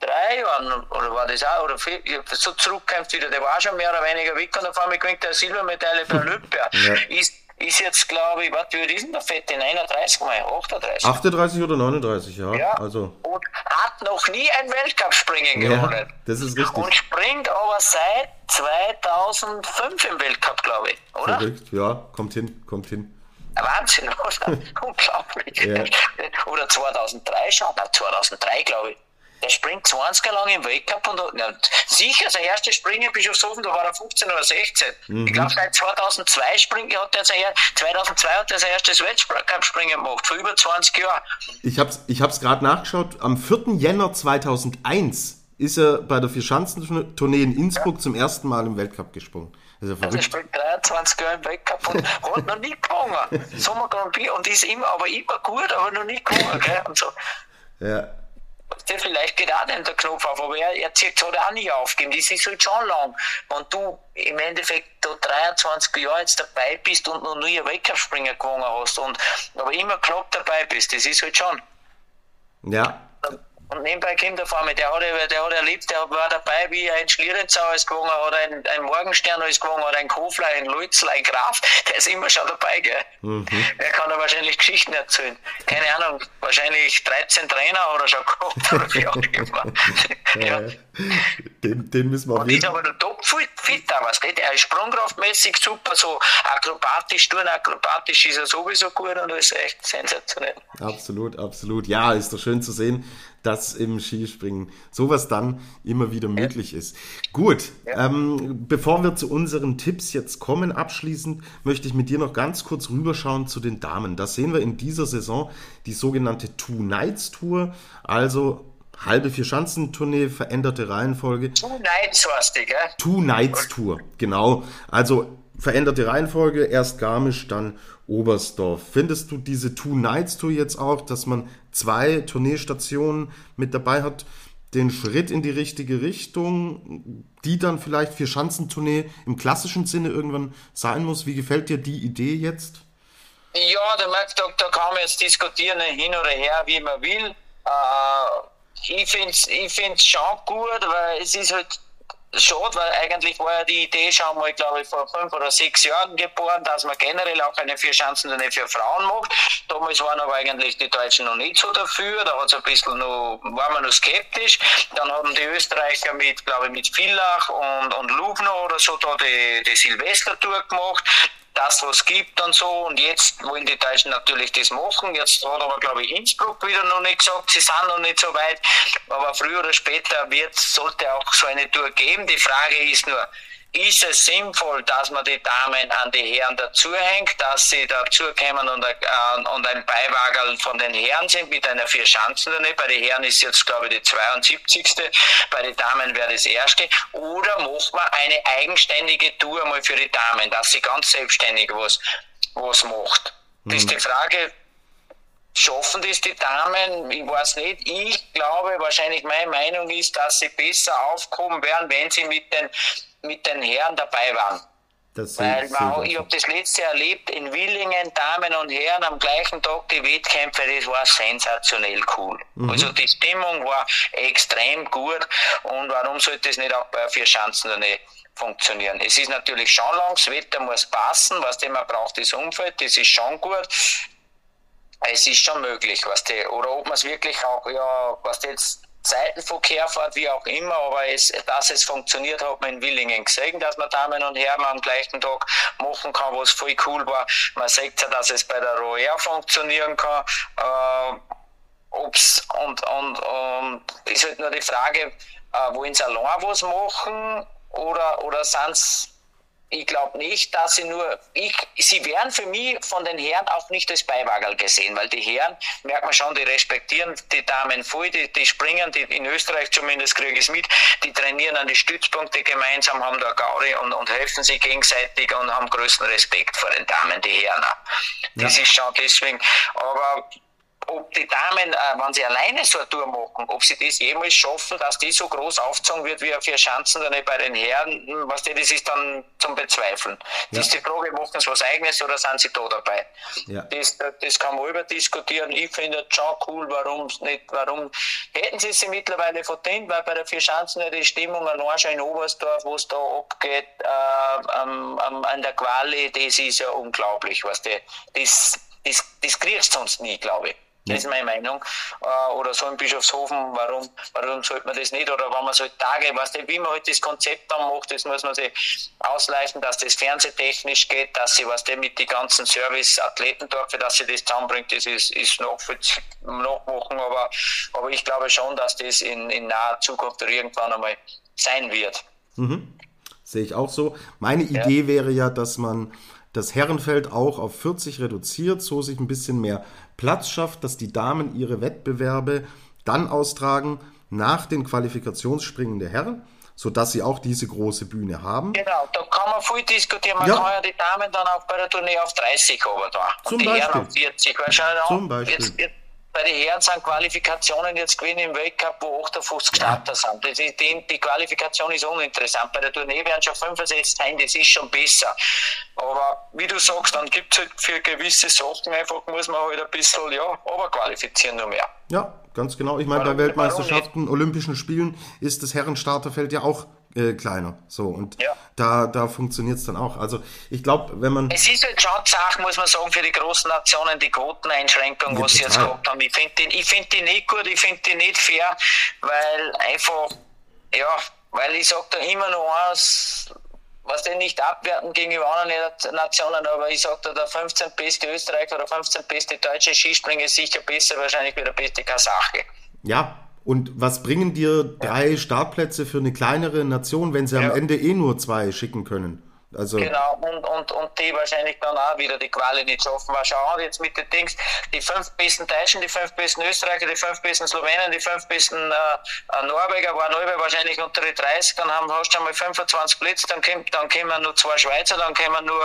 drei Jahren, oder war das auch, oder vier, so zurückkämpft wieder, der war schon mehr oder weniger weg und auf einmal gewinnt der Silbermedaille bei [laughs] Olympia. Ja. Ist, ist jetzt, glaube ich, was wie ist denn der Fette? 39 mal, 38? 38 oder 39, ja. ja. Also. Und hat noch nie ein Weltcup-Springen Ja, gewonnen. das ist richtig. Und springt aber seit 2005 im Weltcup, glaube ich, oder? Verrückt, ja, kommt hin, kommt hin. Wahnsinn, oder? [laughs] Unglaublich. Ja. Oder 2003 schon, na, 2003 glaube ich. Der springt 20 Jahre lang im Weltcup und ja, sicher, sein erstes Springen in Bischofshofen, da war er 15 oder 16. Mhm. Ich glaube, seit 2002 springt, hat er sein, er- 2002 hat er sein erstes Weltcup-Springen gemacht, vor über 20 Jahren. Ich hab's, ich hab's gerade nachgeschaut. Am 4. Jänner 2001 ist er bei der Vierschanzentournee in Innsbruck zum ersten Mal im Weltcup gesprungen. Ja Also er springt 23 Jahre im Weltcup und [laughs] hat noch nie gewonnen. Sommer Grand Prix und ist immer, aber immer gut, aber noch nie gewonnen. Gell? Und so. Ja, Der vielleicht nicht der Knopf auf, aber er, er zieht hat auch nie aufgegeben. Das ist halt schon lang. Wenn du im Endeffekt da 23 Jahre jetzt dabei bist und noch nie einen Weltcup-Springer gewonnen hast und aber immer knapp dabei bist, das ist halt schon. ja, Und nebenbei kommt der vor mir, der hat, der hat erlebt, der war dabei, wie ein Schlierenzau alles gewonnen hat, ein, ein Morgenstern alles gewonnen hat, ein Kofler, ein Lutzl, ein Graf, der ist immer schon dabei, gell? Der kann da wahrscheinlich Geschichten erzählen. Keine Ahnung, wahrscheinlich 13 Trainer oder schon gehabt oder wie auch immer. [laughs] ja. den, den müssen wir Und ist aber der top fit, fit auch, was geht? Er ist sprungkraftmäßig super, so akrobatisch, turnakrobatisch ist er sowieso gut und das ist echt sensationell. Absolut, absolut. Ja, ist doch schön zu sehen, dass im Skispringen sowas dann immer wieder möglich ist. Gut, ähm, bevor wir zu unseren Tipps jetzt kommen, abschließend möchte ich mit dir noch ganz kurz rüberschauen zu den Damen. Da sehen wir in dieser Saison die sogenannte Two Nights Tour, also halbe Vierschanzentournee, veränderte Reihenfolge. Two Nights hast du, gell? Two Nights Tour, genau. Also veränderte Reihenfolge, erst Garmisch, dann Oberstdorf. Findest du diese Two Nights Tour jetzt auch, dass man zwei Tourneestationen mit dabei hat, den Schritt in die richtige Richtung, die dann vielleicht für Schanzentournee im klassischen Sinne irgendwann sein muss? Wie gefällt dir die Idee jetzt? Ja, da, da kann man jetzt diskutieren hin oder her, wie man will. Äh, ich finde es ich find's schon gut, weil es ist halt schade, weil eigentlich war ja die Idee schon mal, glaube ich, vor fünf oder sechs Jahren geboren, dass man generell auch eine Vierschanzentournee für Frauen macht. Damals waren aber eigentlich die Deutschen noch nicht so dafür, da hat's ein bisschen noch, war man noch skeptisch. Dann haben die Österreicher mit, glaube ich, mit Villach und, und Lubno oder so da die, die Silvestertour gemacht das, was gibt und so. Und jetzt wollen die Deutschen natürlich das machen. Jetzt hat aber, glaube ich, Innsbruck wieder noch nicht gesagt, sie sind noch nicht so weit. Aber früher oder später wird, sollte auch so eine Tour geben. Die Frage ist nur, ist es sinnvoll, dass man die Damen an die Herren dazuhängt, dass sie dazukommen und, äh, und ein Beiwagerl von den Herren sind mit einer Vierschanzentournee. Bei den Herren ist jetzt, glaube ich, die 72. Bei den Damen wäre das erste. Oder macht man eine eigenständige Tour mal für die Damen, dass sie ganz selbstständig was, was macht. Das ist die Frage, schaffen das die Damen? Ich weiß nicht. Ich glaube, wahrscheinlich meine Meinung ist, dass sie besser aufkommen werden, wenn sie mit den, mit den Herren dabei waren. Das Weil man, ich habe das letzte Jahr erlebt in Willingen, Damen und Herren am gleichen Tag die Wettkämpfe, das war sensationell cool. Also die Stimmung war extrem gut und warum sollte es nicht auch bei vier Schanzen funktionieren? Es ist natürlich schon lang, das Wetter muss passen, was dem man braucht, das Umfeld, das ist schon gut. Es ist schon möglich, was die, oder ob man es wirklich auch, ja, was die jetzt Seitenverkehr fährt, wie auch immer, aber es, dass es funktioniert, hat man in Willingen gesehen, dass man Damen und Herren am gleichen Tag machen kann, was voll cool war. Man sieht ja, dass es bei der Roer funktionieren kann. Äh, ob's, und, und, und ist halt nur die Frage, äh, wollen sie allein was machen oder, oder sind ich glaube nicht, dass sie nur, ich, sie werden für mich von den Herren auch nicht als Beiwagerl gesehen, weil die Herren, merkt man schon, die respektieren die Damen voll, die, die springen, die in Österreich zumindest kriege ich es mit, die trainieren an die Stützpunkte gemeinsam, haben da Gaudi und, und helfen sich gegenseitig und haben größten Respekt vor den Damen, die Herren. Das ist schon deswegen, aber ob die Damen, äh, wenn sie alleine so eine Tour machen, ob sie das jemals schaffen, dass die so groß aufgezogen wird wie auf vier Schanzen dann bei den Herren, hm, was die, das ist dann zum Bezweifeln. Das ist die Frage, machen sie was eigenes oder sind sie da dabei? Ja. Das, das kann man über diskutieren. Ich finde es schon cool, warum nicht, warum hätten sie sie mittlerweile verdient, weil bei der vier Schanzen die Stimmung allein schon in Oberstdorf, wo es da abgeht, äh, am, am, an der Quali, das ist ja unglaublich, was die, das, das, das kriegst du sonst nie, glaube ich. Das ist meine Meinung. Äh, oder so in Bischofshofen, warum, warum sollte man das nicht? Oder wenn man so Tage, weißt du, wie man halt das Konzept dann macht, das muss man sich ausleisten, dass das fernsehtechnisch geht, dass sie, was mit den ganzen Service-Athleten dort, dass sie das zusammenbringt, das ist, ist noch nachmachen, aber, aber ich glaube schon, dass das in, in naher Zukunft irgendwann einmal sein wird. Mhm. Sehe ich auch so. Meine ja. Idee wäre ja, dass man das Herrenfeld auch auf 40 reduziert, so sich ein bisschen mehr Platz schafft, dass die Damen ihre Wettbewerbe dann austragen nach den Qualifikationsspringen der Herren, sodass sie auch diese große Bühne haben. Genau, da kann man viel diskutieren. Man ja. kann ja die Damen dann auch bei der Tournee auf 30 aber da. Und Zum die Beispiel. Herren auf 40. Wahrscheinlich Zum Beispiel. Jetzt, jetzt bei den Herren sind Qualifikationen jetzt gewinnen im Weltcup, wo 58 Starter ja. sind. Ist, die, die, Qualifikation ist uninteressant. Bei der Tournee werden schon 65 sein, das ist schon besser. Aber wie du sagst, dann gibt es halt für gewisse Sachen einfach, muss man halt ein bisschen, ja, aber qualifizieren nur mehr. Ja, ganz genau. Ich meine, bei Weltmeisterschaften, Olympischen Spielen ist das Herrenstarterfeld ja auch äh, kleiner. So, und ja. da, da funktioniert es dann auch. Also ich glaube, wenn man. Es ist halt schon Sache, muss man sagen, für die großen Nationen, die Quoteneinschränkung, ja, was sie jetzt gehabt haben. Ich finde die, find die nicht gut, ich finde die nicht fair, weil einfach, ja, weil ich sage da immer noch eins, was denn nicht abwerten gegenüber anderen Nationen, aber ich sage da, der 15 beste Österreicher oder 15 beste deutsche Skispringer ist sicher besser, wahrscheinlich wie der beste Kasache. Ja, und was bringen dir drei Startplätze für eine kleinere Nation, wenn sie ja. am Ende eh nur zwei schicken können? Also genau, und, und, und die wahrscheinlich dann auch wieder die Quali nicht schaffen. Mal schauen jetzt mit den Dings, die fünf besten Deutschen, die fünf besten Österreicher, die fünf besten Slowenen, die fünf besten äh, äh Norweger waren alle wahrscheinlich unter die 30, dann haben, hast du einmal 25 Blitz, dann, kommt, dann kommen nur zwei Schweizer, dann kommen nur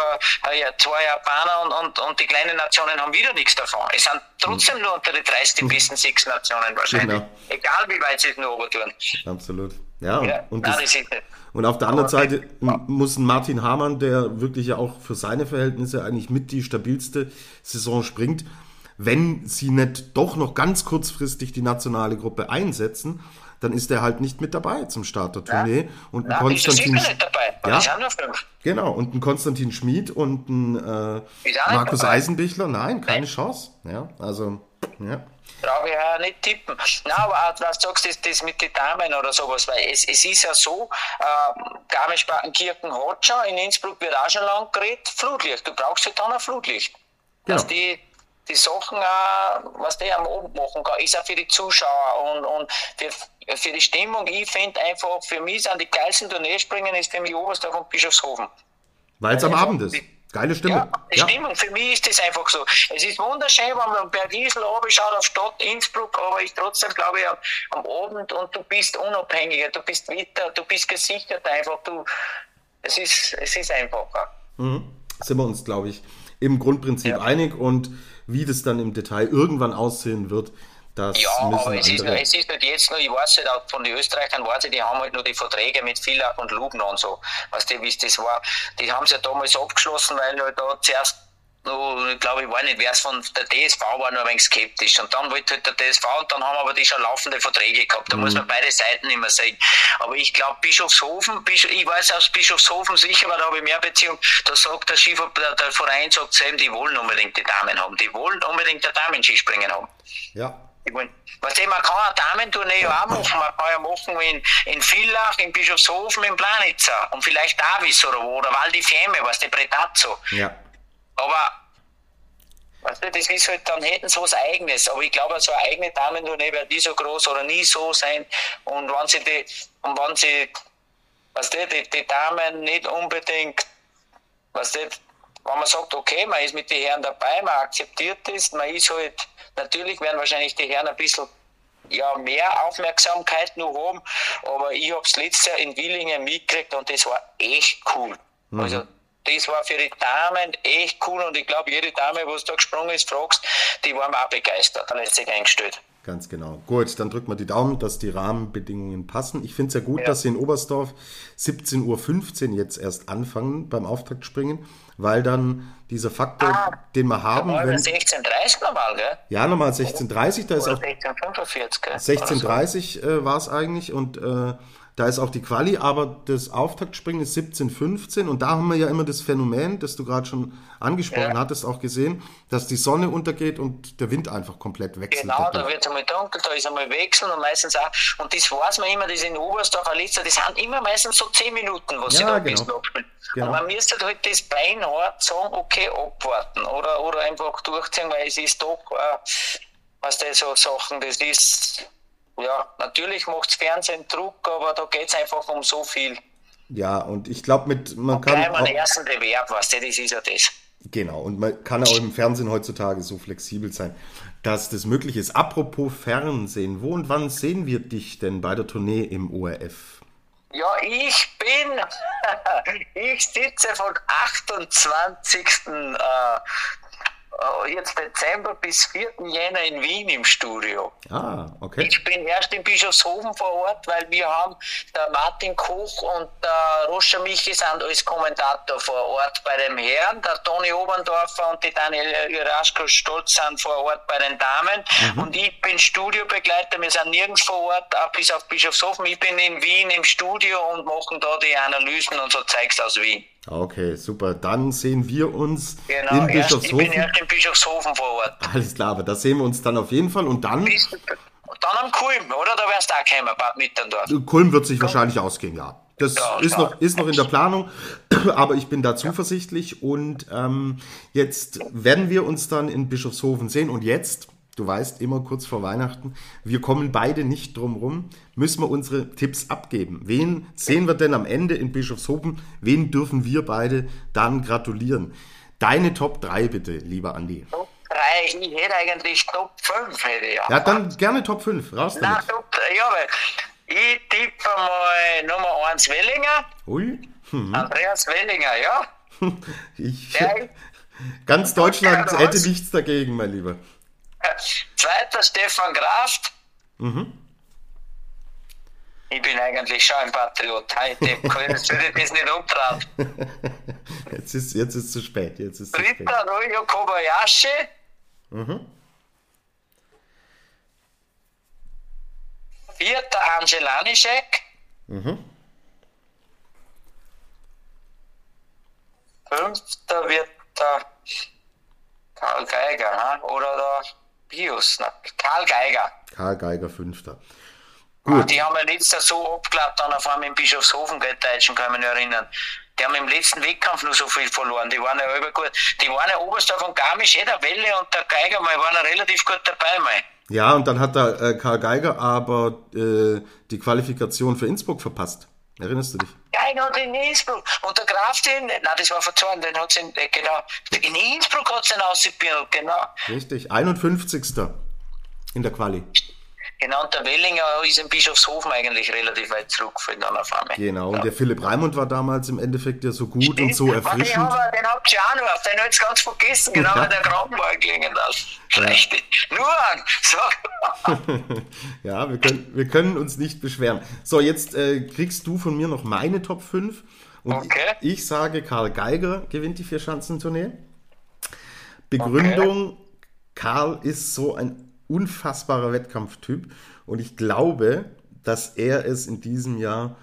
äh, zwei Japaner und, und, und die kleinen Nationen haben wieder nichts davon. Es sind trotzdem nur unter die 30 die besten [laughs] sechs Nationen wahrscheinlich. Genau. Egal wie weit sie es nur oben tun. Absolut. Ja, ja und, nein, das, das und auf der anderen Seite muss ein Martin Hamann, der wirklich ja auch für seine Verhältnisse eigentlich mit die stabilste Saison springt, wenn sie nicht doch noch ganz kurzfristig die nationale Gruppe einsetzen, dann ist er halt nicht mit dabei zum Start der Tournee. Ja. Und ein ja, Konstantin, nicht dabei, ja, genau, und ein Konstantin Schmid und ein äh, Markus Eisenbichler, nein, keine Nein. Chance. Ja, also, ja brauche ich ja nicht tippen. Nein, aber auch, was du sagst, das, das mit den Damen oder sowas, weil es, es ist ja so, äh, Garmisch-Partenkirchen hat schon, in Innsbruck wird auch schon lang geredet, Flutlicht. Du brauchst halt dann ein Flutlicht. Genau. Dass die, die Sachen auch, was die am Abend machen kann, ist auch für die Zuschauer und, und für, für die Stimmung. Ich finde einfach, für mich sind die geilsten Tourneespringen ist für mich Oberstdorf und Bischofshofen. Weil es am Abend ist. Geile Stimme. Ja, die ja. Stimmung, für mich ist das einfach so. Es ist wunderschön, wenn man per Diesel schaut auf Stadt Innsbruck, aber ich trotzdem glaube ich am, am Abend und du bist unabhängiger, du bist weiter, du bist gesichert einfach, du, es ist, es ist einfacher. Mhm. Sind wir uns, glaube ich, im Grundprinzip ja. einig und wie das dann im Detail irgendwann aussehen wird, das ja, aber es ist, es ist nicht jetzt nur, ich weiß halt auch von den Österreichern, weiß ich, die haben halt nur die Verträge mit Villach und Lubner und so. Weißt du, wie es das war? Die haben es ja damals abgeschlossen, weil halt da zuerst nur, ich glaube, ich war nicht, wer es von der DSV war, nur ein wenig skeptisch. Und dann wollte halt der DSV und dann haben aber die schon laufende Verträge gehabt. Da mhm. muss man beide Seiten immer sehen. Aber ich glaube, Bischofshofen, Bischof, ich weiß aus Bischofshofen sicher, weil da habe ich mehr Beziehung, da sagt der Schiefer, der, der Verein sagt selber, die wollen unbedingt die Damen haben. Die wollen unbedingt der Damen-Skispringen haben. Ja, mein, weißt du, man kann eine Damentournee ja auch machen. Man kann ja machen in, in Villach, in Bischofshofen, in Planitzer und vielleicht Davis oder wo, oder Val di Fiemme, was die Bretazzo. Ja. Aber, weißt du, das ist halt, dann hätten sie was Eigenes. Aber ich glaube, so eine eigene Damentournee wird nie so groß oder nie so sein. Und wenn sie die, und wenn sie, weißt du, die, die Damen nicht unbedingt, weißt du, wenn man sagt, okay, man ist mit den Herren dabei, man akzeptiert das, man ist halt, natürlich werden wahrscheinlich die Herren ein bisschen ja, mehr Aufmerksamkeit noch haben, aber ich habe es letztes Jahr in Willingen mitgekriegt und das war echt cool. Mhm. Also das war für die Damen echt cool und ich glaube, jede Dame, wo da gesprungen ist, fragst, die waren auch begeistert, hat sich eingestellt. Ganz genau. Gut, dann drücken wir die Daumen, dass die Rahmenbedingungen passen. Ich finde es ja gut, ja. dass sie in Oberstdorf 17.15 Uhr jetzt erst anfangen beim Auftaktspringen. Weil dann dieser Faktor, Ah, den wir haben, Normal wenn, 16.30 normal, gell? ja, nochmal 16.30, da ist auch 16.45, gell? Oder so. 16.30 äh, war es eigentlich und äh, da ist auch die Quali, aber das Auftaktspringen ist 17.15 und da haben wir ja immer das Phänomen, das du gerade schon angesprochen Ja. hattest, auch gesehen, dass die Sonne untergeht und der Wind einfach komplett wechselt. Genau, da wird es einmal dunkel, da ist einmal Wechseln und meistens auch, und das weiß man immer, das in Oberstdorf, Litzer, das sind immer meistens so 10 Minuten, was sie Ja, da ein genau. bisschen abspielen. Genau. Und man müsste halt das beinhart sagen, okay, abwarten oder, oder einfach durchziehen, weil es ist doch, äh, was das so Sachen, das ist, ja, natürlich macht Fernsehen Druck, aber da geht es einfach um so viel. Ja, und ich glaube, mit man kann Gleich mal den ersten Bewerb, weißt du, das ist ja das. Genau und man kann auch im Fernsehen heutzutage so flexibel sein, dass das möglich ist. Apropos Fernsehen, wo und wann sehen wir dich denn bei der Tournee im ORF? Ja, ich bin, [laughs] ich sitze von 28. Äh, jetzt Dezember bis 4. Jänner in Wien im Studio. Ah, okay. Ich bin erst in Bischofshofen vor Ort, weil wir haben der Martin Koch und der Roscher Michi sind als Kommentator vor Ort bei dem Herrn, der Toni Oberndorfer und die Daniel Iraschko-Stolz sind vor Ort bei den Damen und ich bin Studiobegleiter, wir sind nirgends vor Ort, auch bis auf Bischofshofen. Ich bin in Wien im Studio und machen da die Analysen und so Zeugs aus Wien. Okay, super. Dann sehen wir uns Genau, in erst, ich bin Bischofshofen. erst in Bischofshofen vor Ort. Alles klar, aber da sehen wir uns dann auf jeden Fall. Und dann, Bis, und dann am Kulm, oder? Da wärst du auch gekommen, Bad Mitterndorf. Kulm wird sich wahrscheinlich ausgehen, ja. Das Ja, ist, noch, ist noch in der Planung, [clears throat] aber ich bin da zuversichtlich. Und ähm, jetzt werden wir uns dann in Bischofshofen sehen. Und jetzt, du weißt, immer kurz vor Weihnachten, wir kommen beide nicht drum rum, müssen wir unsere Tipps abgeben. Wen sehen wir denn am Ende in Bischofshofen? Wen dürfen wir beide dann gratulieren? Deine Top 3 bitte, lieber Andi. Top 3, ich hätte eigentlich Top 5, hätte ich ja. Ja, dann gerne Top 5, raus damit. Top 3, ja, weil ich tippe mal Nummer 1 Wellinger, Ui, hm, Andreas Wellinger, ja. [laughs] ich, Der, ganz Deutschland Ja, hätte nichts dagegen, mein Lieber. Zweiter Stefan Kraft. Mhm. Ich bin eigentlich schon ein Patriot. Heute würde ich das nicht umtragen. [laughs] Jetzt ist, jetzt ist zu spät, jetzt ist zu spät. Dritter Ryo Kobayashi. Vierter Angel Aniszek. Fünfter wird der Karl Geiger, ne? oder der Pius. Ne? Karl Geiger. Karl Geiger, Fünfter. Ah, Gut, Die haben ja letztes so abgeklappt, dann auf einmal in Bischofshofen, gell, Deutschen, kann ich mich erinnern. Die haben im letzten Wettkampf nur so viel verloren. Die waren ja über gut. Die waren ja Oberstdorf und Garmisch, eh der Welle und der Geiger, mal waren ja relativ gut dabei, mal. ja, und dann hat der äh, Karl Geiger aber äh, die Qualifikation für Innsbruck verpasst. Erinnerst du dich? Geiger hat in Innsbruck. Und der Graf den, nein, das war vor zwei Jahren, den hat in, äh, genau, in Innsbruck hat es den ausgebildet, genau. Richtig, 51. in der Quali. Genau, und der Wellinger ist in Bischofshofen eigentlich relativ weit zurückgefallen dann auf einmal. Genau, und der Philipp Raimund war damals im Endeffekt ja so gut und so erfrischend. aber den habt ihr auch noch auf, den hab ich ganz vergessen, genau, Ja. weil der Krankenwagen gelingen lässt. Richtig. Nur an, sag. [laughs] Ja, wir können, wir können uns nicht beschweren. So, jetzt äh, kriegst du von mir noch meine Top 5. Und Okay. ich sage, Karl Geiger gewinnt die Vier-Schanzentournee. Begründung, Karl ist so ein unfassbarer Wettkampftyp. Und ich glaube, dass er es in diesem Jahr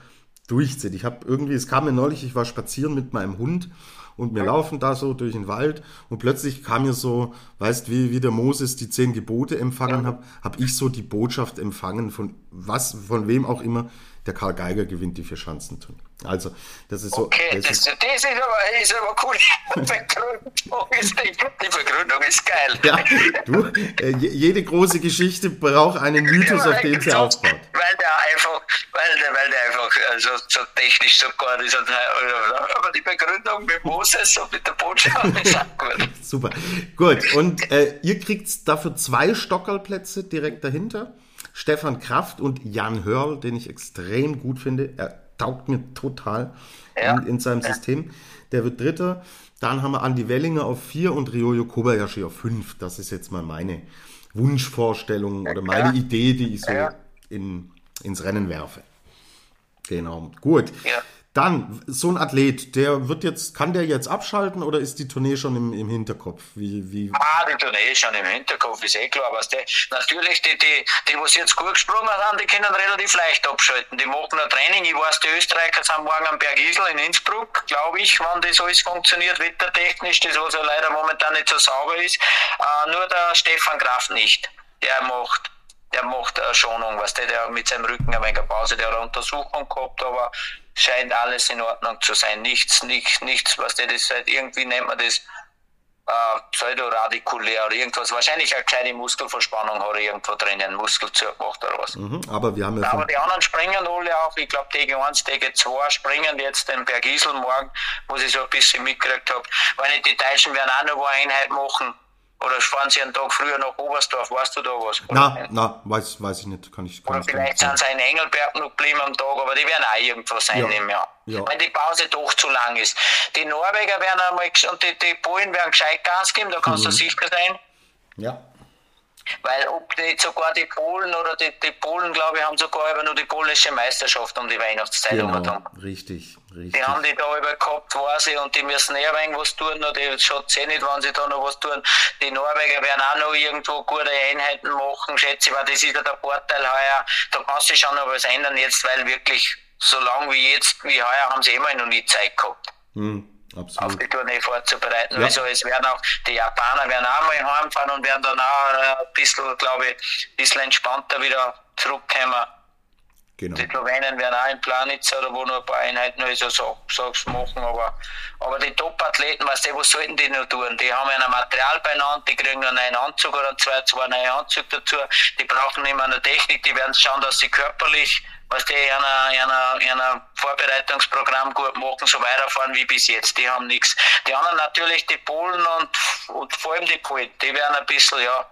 durchzieht. Ich habe irgendwie, es kam mir neulich, ich war spazieren mit meinem Hund und wir laufen da so durch den Wald und plötzlich kam mir so, weißt wie, wie der Moses die zehn Gebote empfangen hat, habe ich so die Botschaft empfangen von was, von wem auch immer, der Karl Geiger gewinnt die vier Schanzentournee. Also, das ist so. Okay, das das, ist, das ist aber, ist aber cool. [laughs] Begründung ist die, Begründung ist geil. ja, du, äh, je- jede große Geschichte braucht einen Mythos, auf den sie aufbaut. Weil der einfach, weil der, weil der einfach äh, so, so technisch so gut ist. Und, äh, aber die Begründung mit Moses und mit der Botschaft ist auch gut. [laughs] Super. Gut, und äh, ihr kriegt dafür zwei Stockerlplätze direkt dahinter. Stefan Kraft und Jan Hörl, den ich extrem gut finde. Er taugt mir total Ja. in, in seinem System. Der wird Dritter. Dann haben wir Andi Wellinger auf vier und Ryoyo Kobayashi auf fünf. Das ist jetzt mal meine Wunschvorstellung oder meine Idee, die ich so Ja. in, ins Rennen werfe. Genau. Gut. Dann, so ein Athlet, der wird jetzt, kann der jetzt abschalten oder ist die Tournee schon im, im Hinterkopf? Wie, wie? Ah, die Tournee ist schon im Hinterkopf, ist eh klar. Aber natürlich, die, die, die, was jetzt gut gesprungen sind, die können relativ leicht abschalten. Die machen ein Training. Ich weiß, die Österreicher sind morgen am Berg Isel in Innsbruck, glaube ich, wenn das alles funktioniert, wettertechnisch, das was ja leider momentan nicht so sauber ist. Äh, nur der Stefan Graf nicht. Der macht der macht eine Schonung, was der, der mit seinem Rücken ein wenig Pause, der hat eine Untersuchung gehabt, aber scheint alles in Ordnung zu sein. Nichts, nichts, nichts, was der das halt irgendwie nennt man das äh, pseudoradikulär oder irgendwas. Wahrscheinlich eine kleine Muskelverspannung hat er irgendwo drinnen, Muskel zugemacht oder was. Mhm, aber wir haben ja Aber die anderen springen alle auch. Ich glaube, TG1, TG2 springen jetzt den Bergisel morgen, wo ich so ein bisschen mitgekriegt habe. Weil nicht die Deutschen werden auch noch eine Einheit machen oder fahren Sie einen Tag früher nach Oberstdorf? Weißt du da was? Nein, nein, weiß, weiß ich nicht. Kann ich, kann oder vielleicht sind sie in Engelberg noch geblieben am Tag, aber die werden auch irgendwo sein ja. im Jahr. Ja. Weil die Pause doch zu lang ist. Die Norweger werden einmal und die, die Polen werden gescheit Gas geben, da kannst mhm. du sicher sein. Ja. Weil ob nicht sogar die Polen oder die, die Polen, glaube ich, haben sogar über nur die polnische Meisterschaft um die Weihnachtszeit genau, Richtig, richtig. Die haben die da über gehabt, weiß ich, und die müssen eher was tun, oder die schaut eh nicht, wenn sie da noch was tun. Die Norweger werden auch noch irgendwo gute Einheiten machen, schätze ich, weil das ist ja der Vorteil heuer. Da kannst du schon noch was ändern jetzt, weil wirklich so lang wie jetzt, wie heuer, haben sie immer noch nie Zeit gehabt. Hm. Absolut. auf die Tournee vorzubereiten. Ja. Also es werden auch, die Japaner werden auch mal heimfahren und werden dann auch äh, ein bisschen, glaube ich, ein bisschen entspannter wieder zurückkommen. Genau. Die Slowenen werden auch in Planitz oder wo noch ein paar Einheiten also so, so machen, aber, aber die Top-Athleten, was, die, was sollten die noch tun? Die haben ja ein Material beieinander, die kriegen einen neuen Anzug oder zwei, zwei neue Anzüge dazu, die brauchen immer eine Technik, die werden schauen, dass sie körperlich was die in einem Vorbereitungsprogramm gut machen, so weiterfahren wie bis jetzt. Die haben nichts. Die anderen natürlich, die Polen und, und vor allem die Polen, die werden ein bisschen, ja,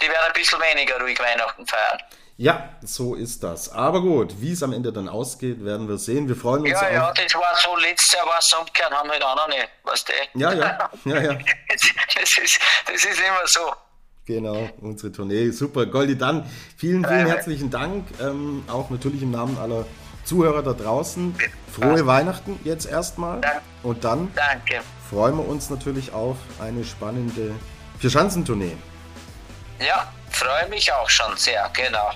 die werden ein bisschen weniger ruhig Weihnachten feiern. Ja, so ist das. Aber gut, wie es am Ende dann ausgeht, werden wir sehen. Wir freuen uns. Ja, auf ja, das war so, letztes Jahr war es umgekehrt, haben halt auch noch nicht, weißt du? Ja, ja, ja, ja. [laughs] das, ist, das ist immer so. Genau, unsere Tournee. Super, Goldi, dann vielen, vielen herzlichen Dank. Ähm, auch natürlich im Namen aller Zuhörer da draußen. Frohe Weihnachten jetzt erstmal. Danke. Und dann Danke. freuen wir uns natürlich auf eine spannende Vierschanzentournee. Ja, freue mich auch schon sehr, genau.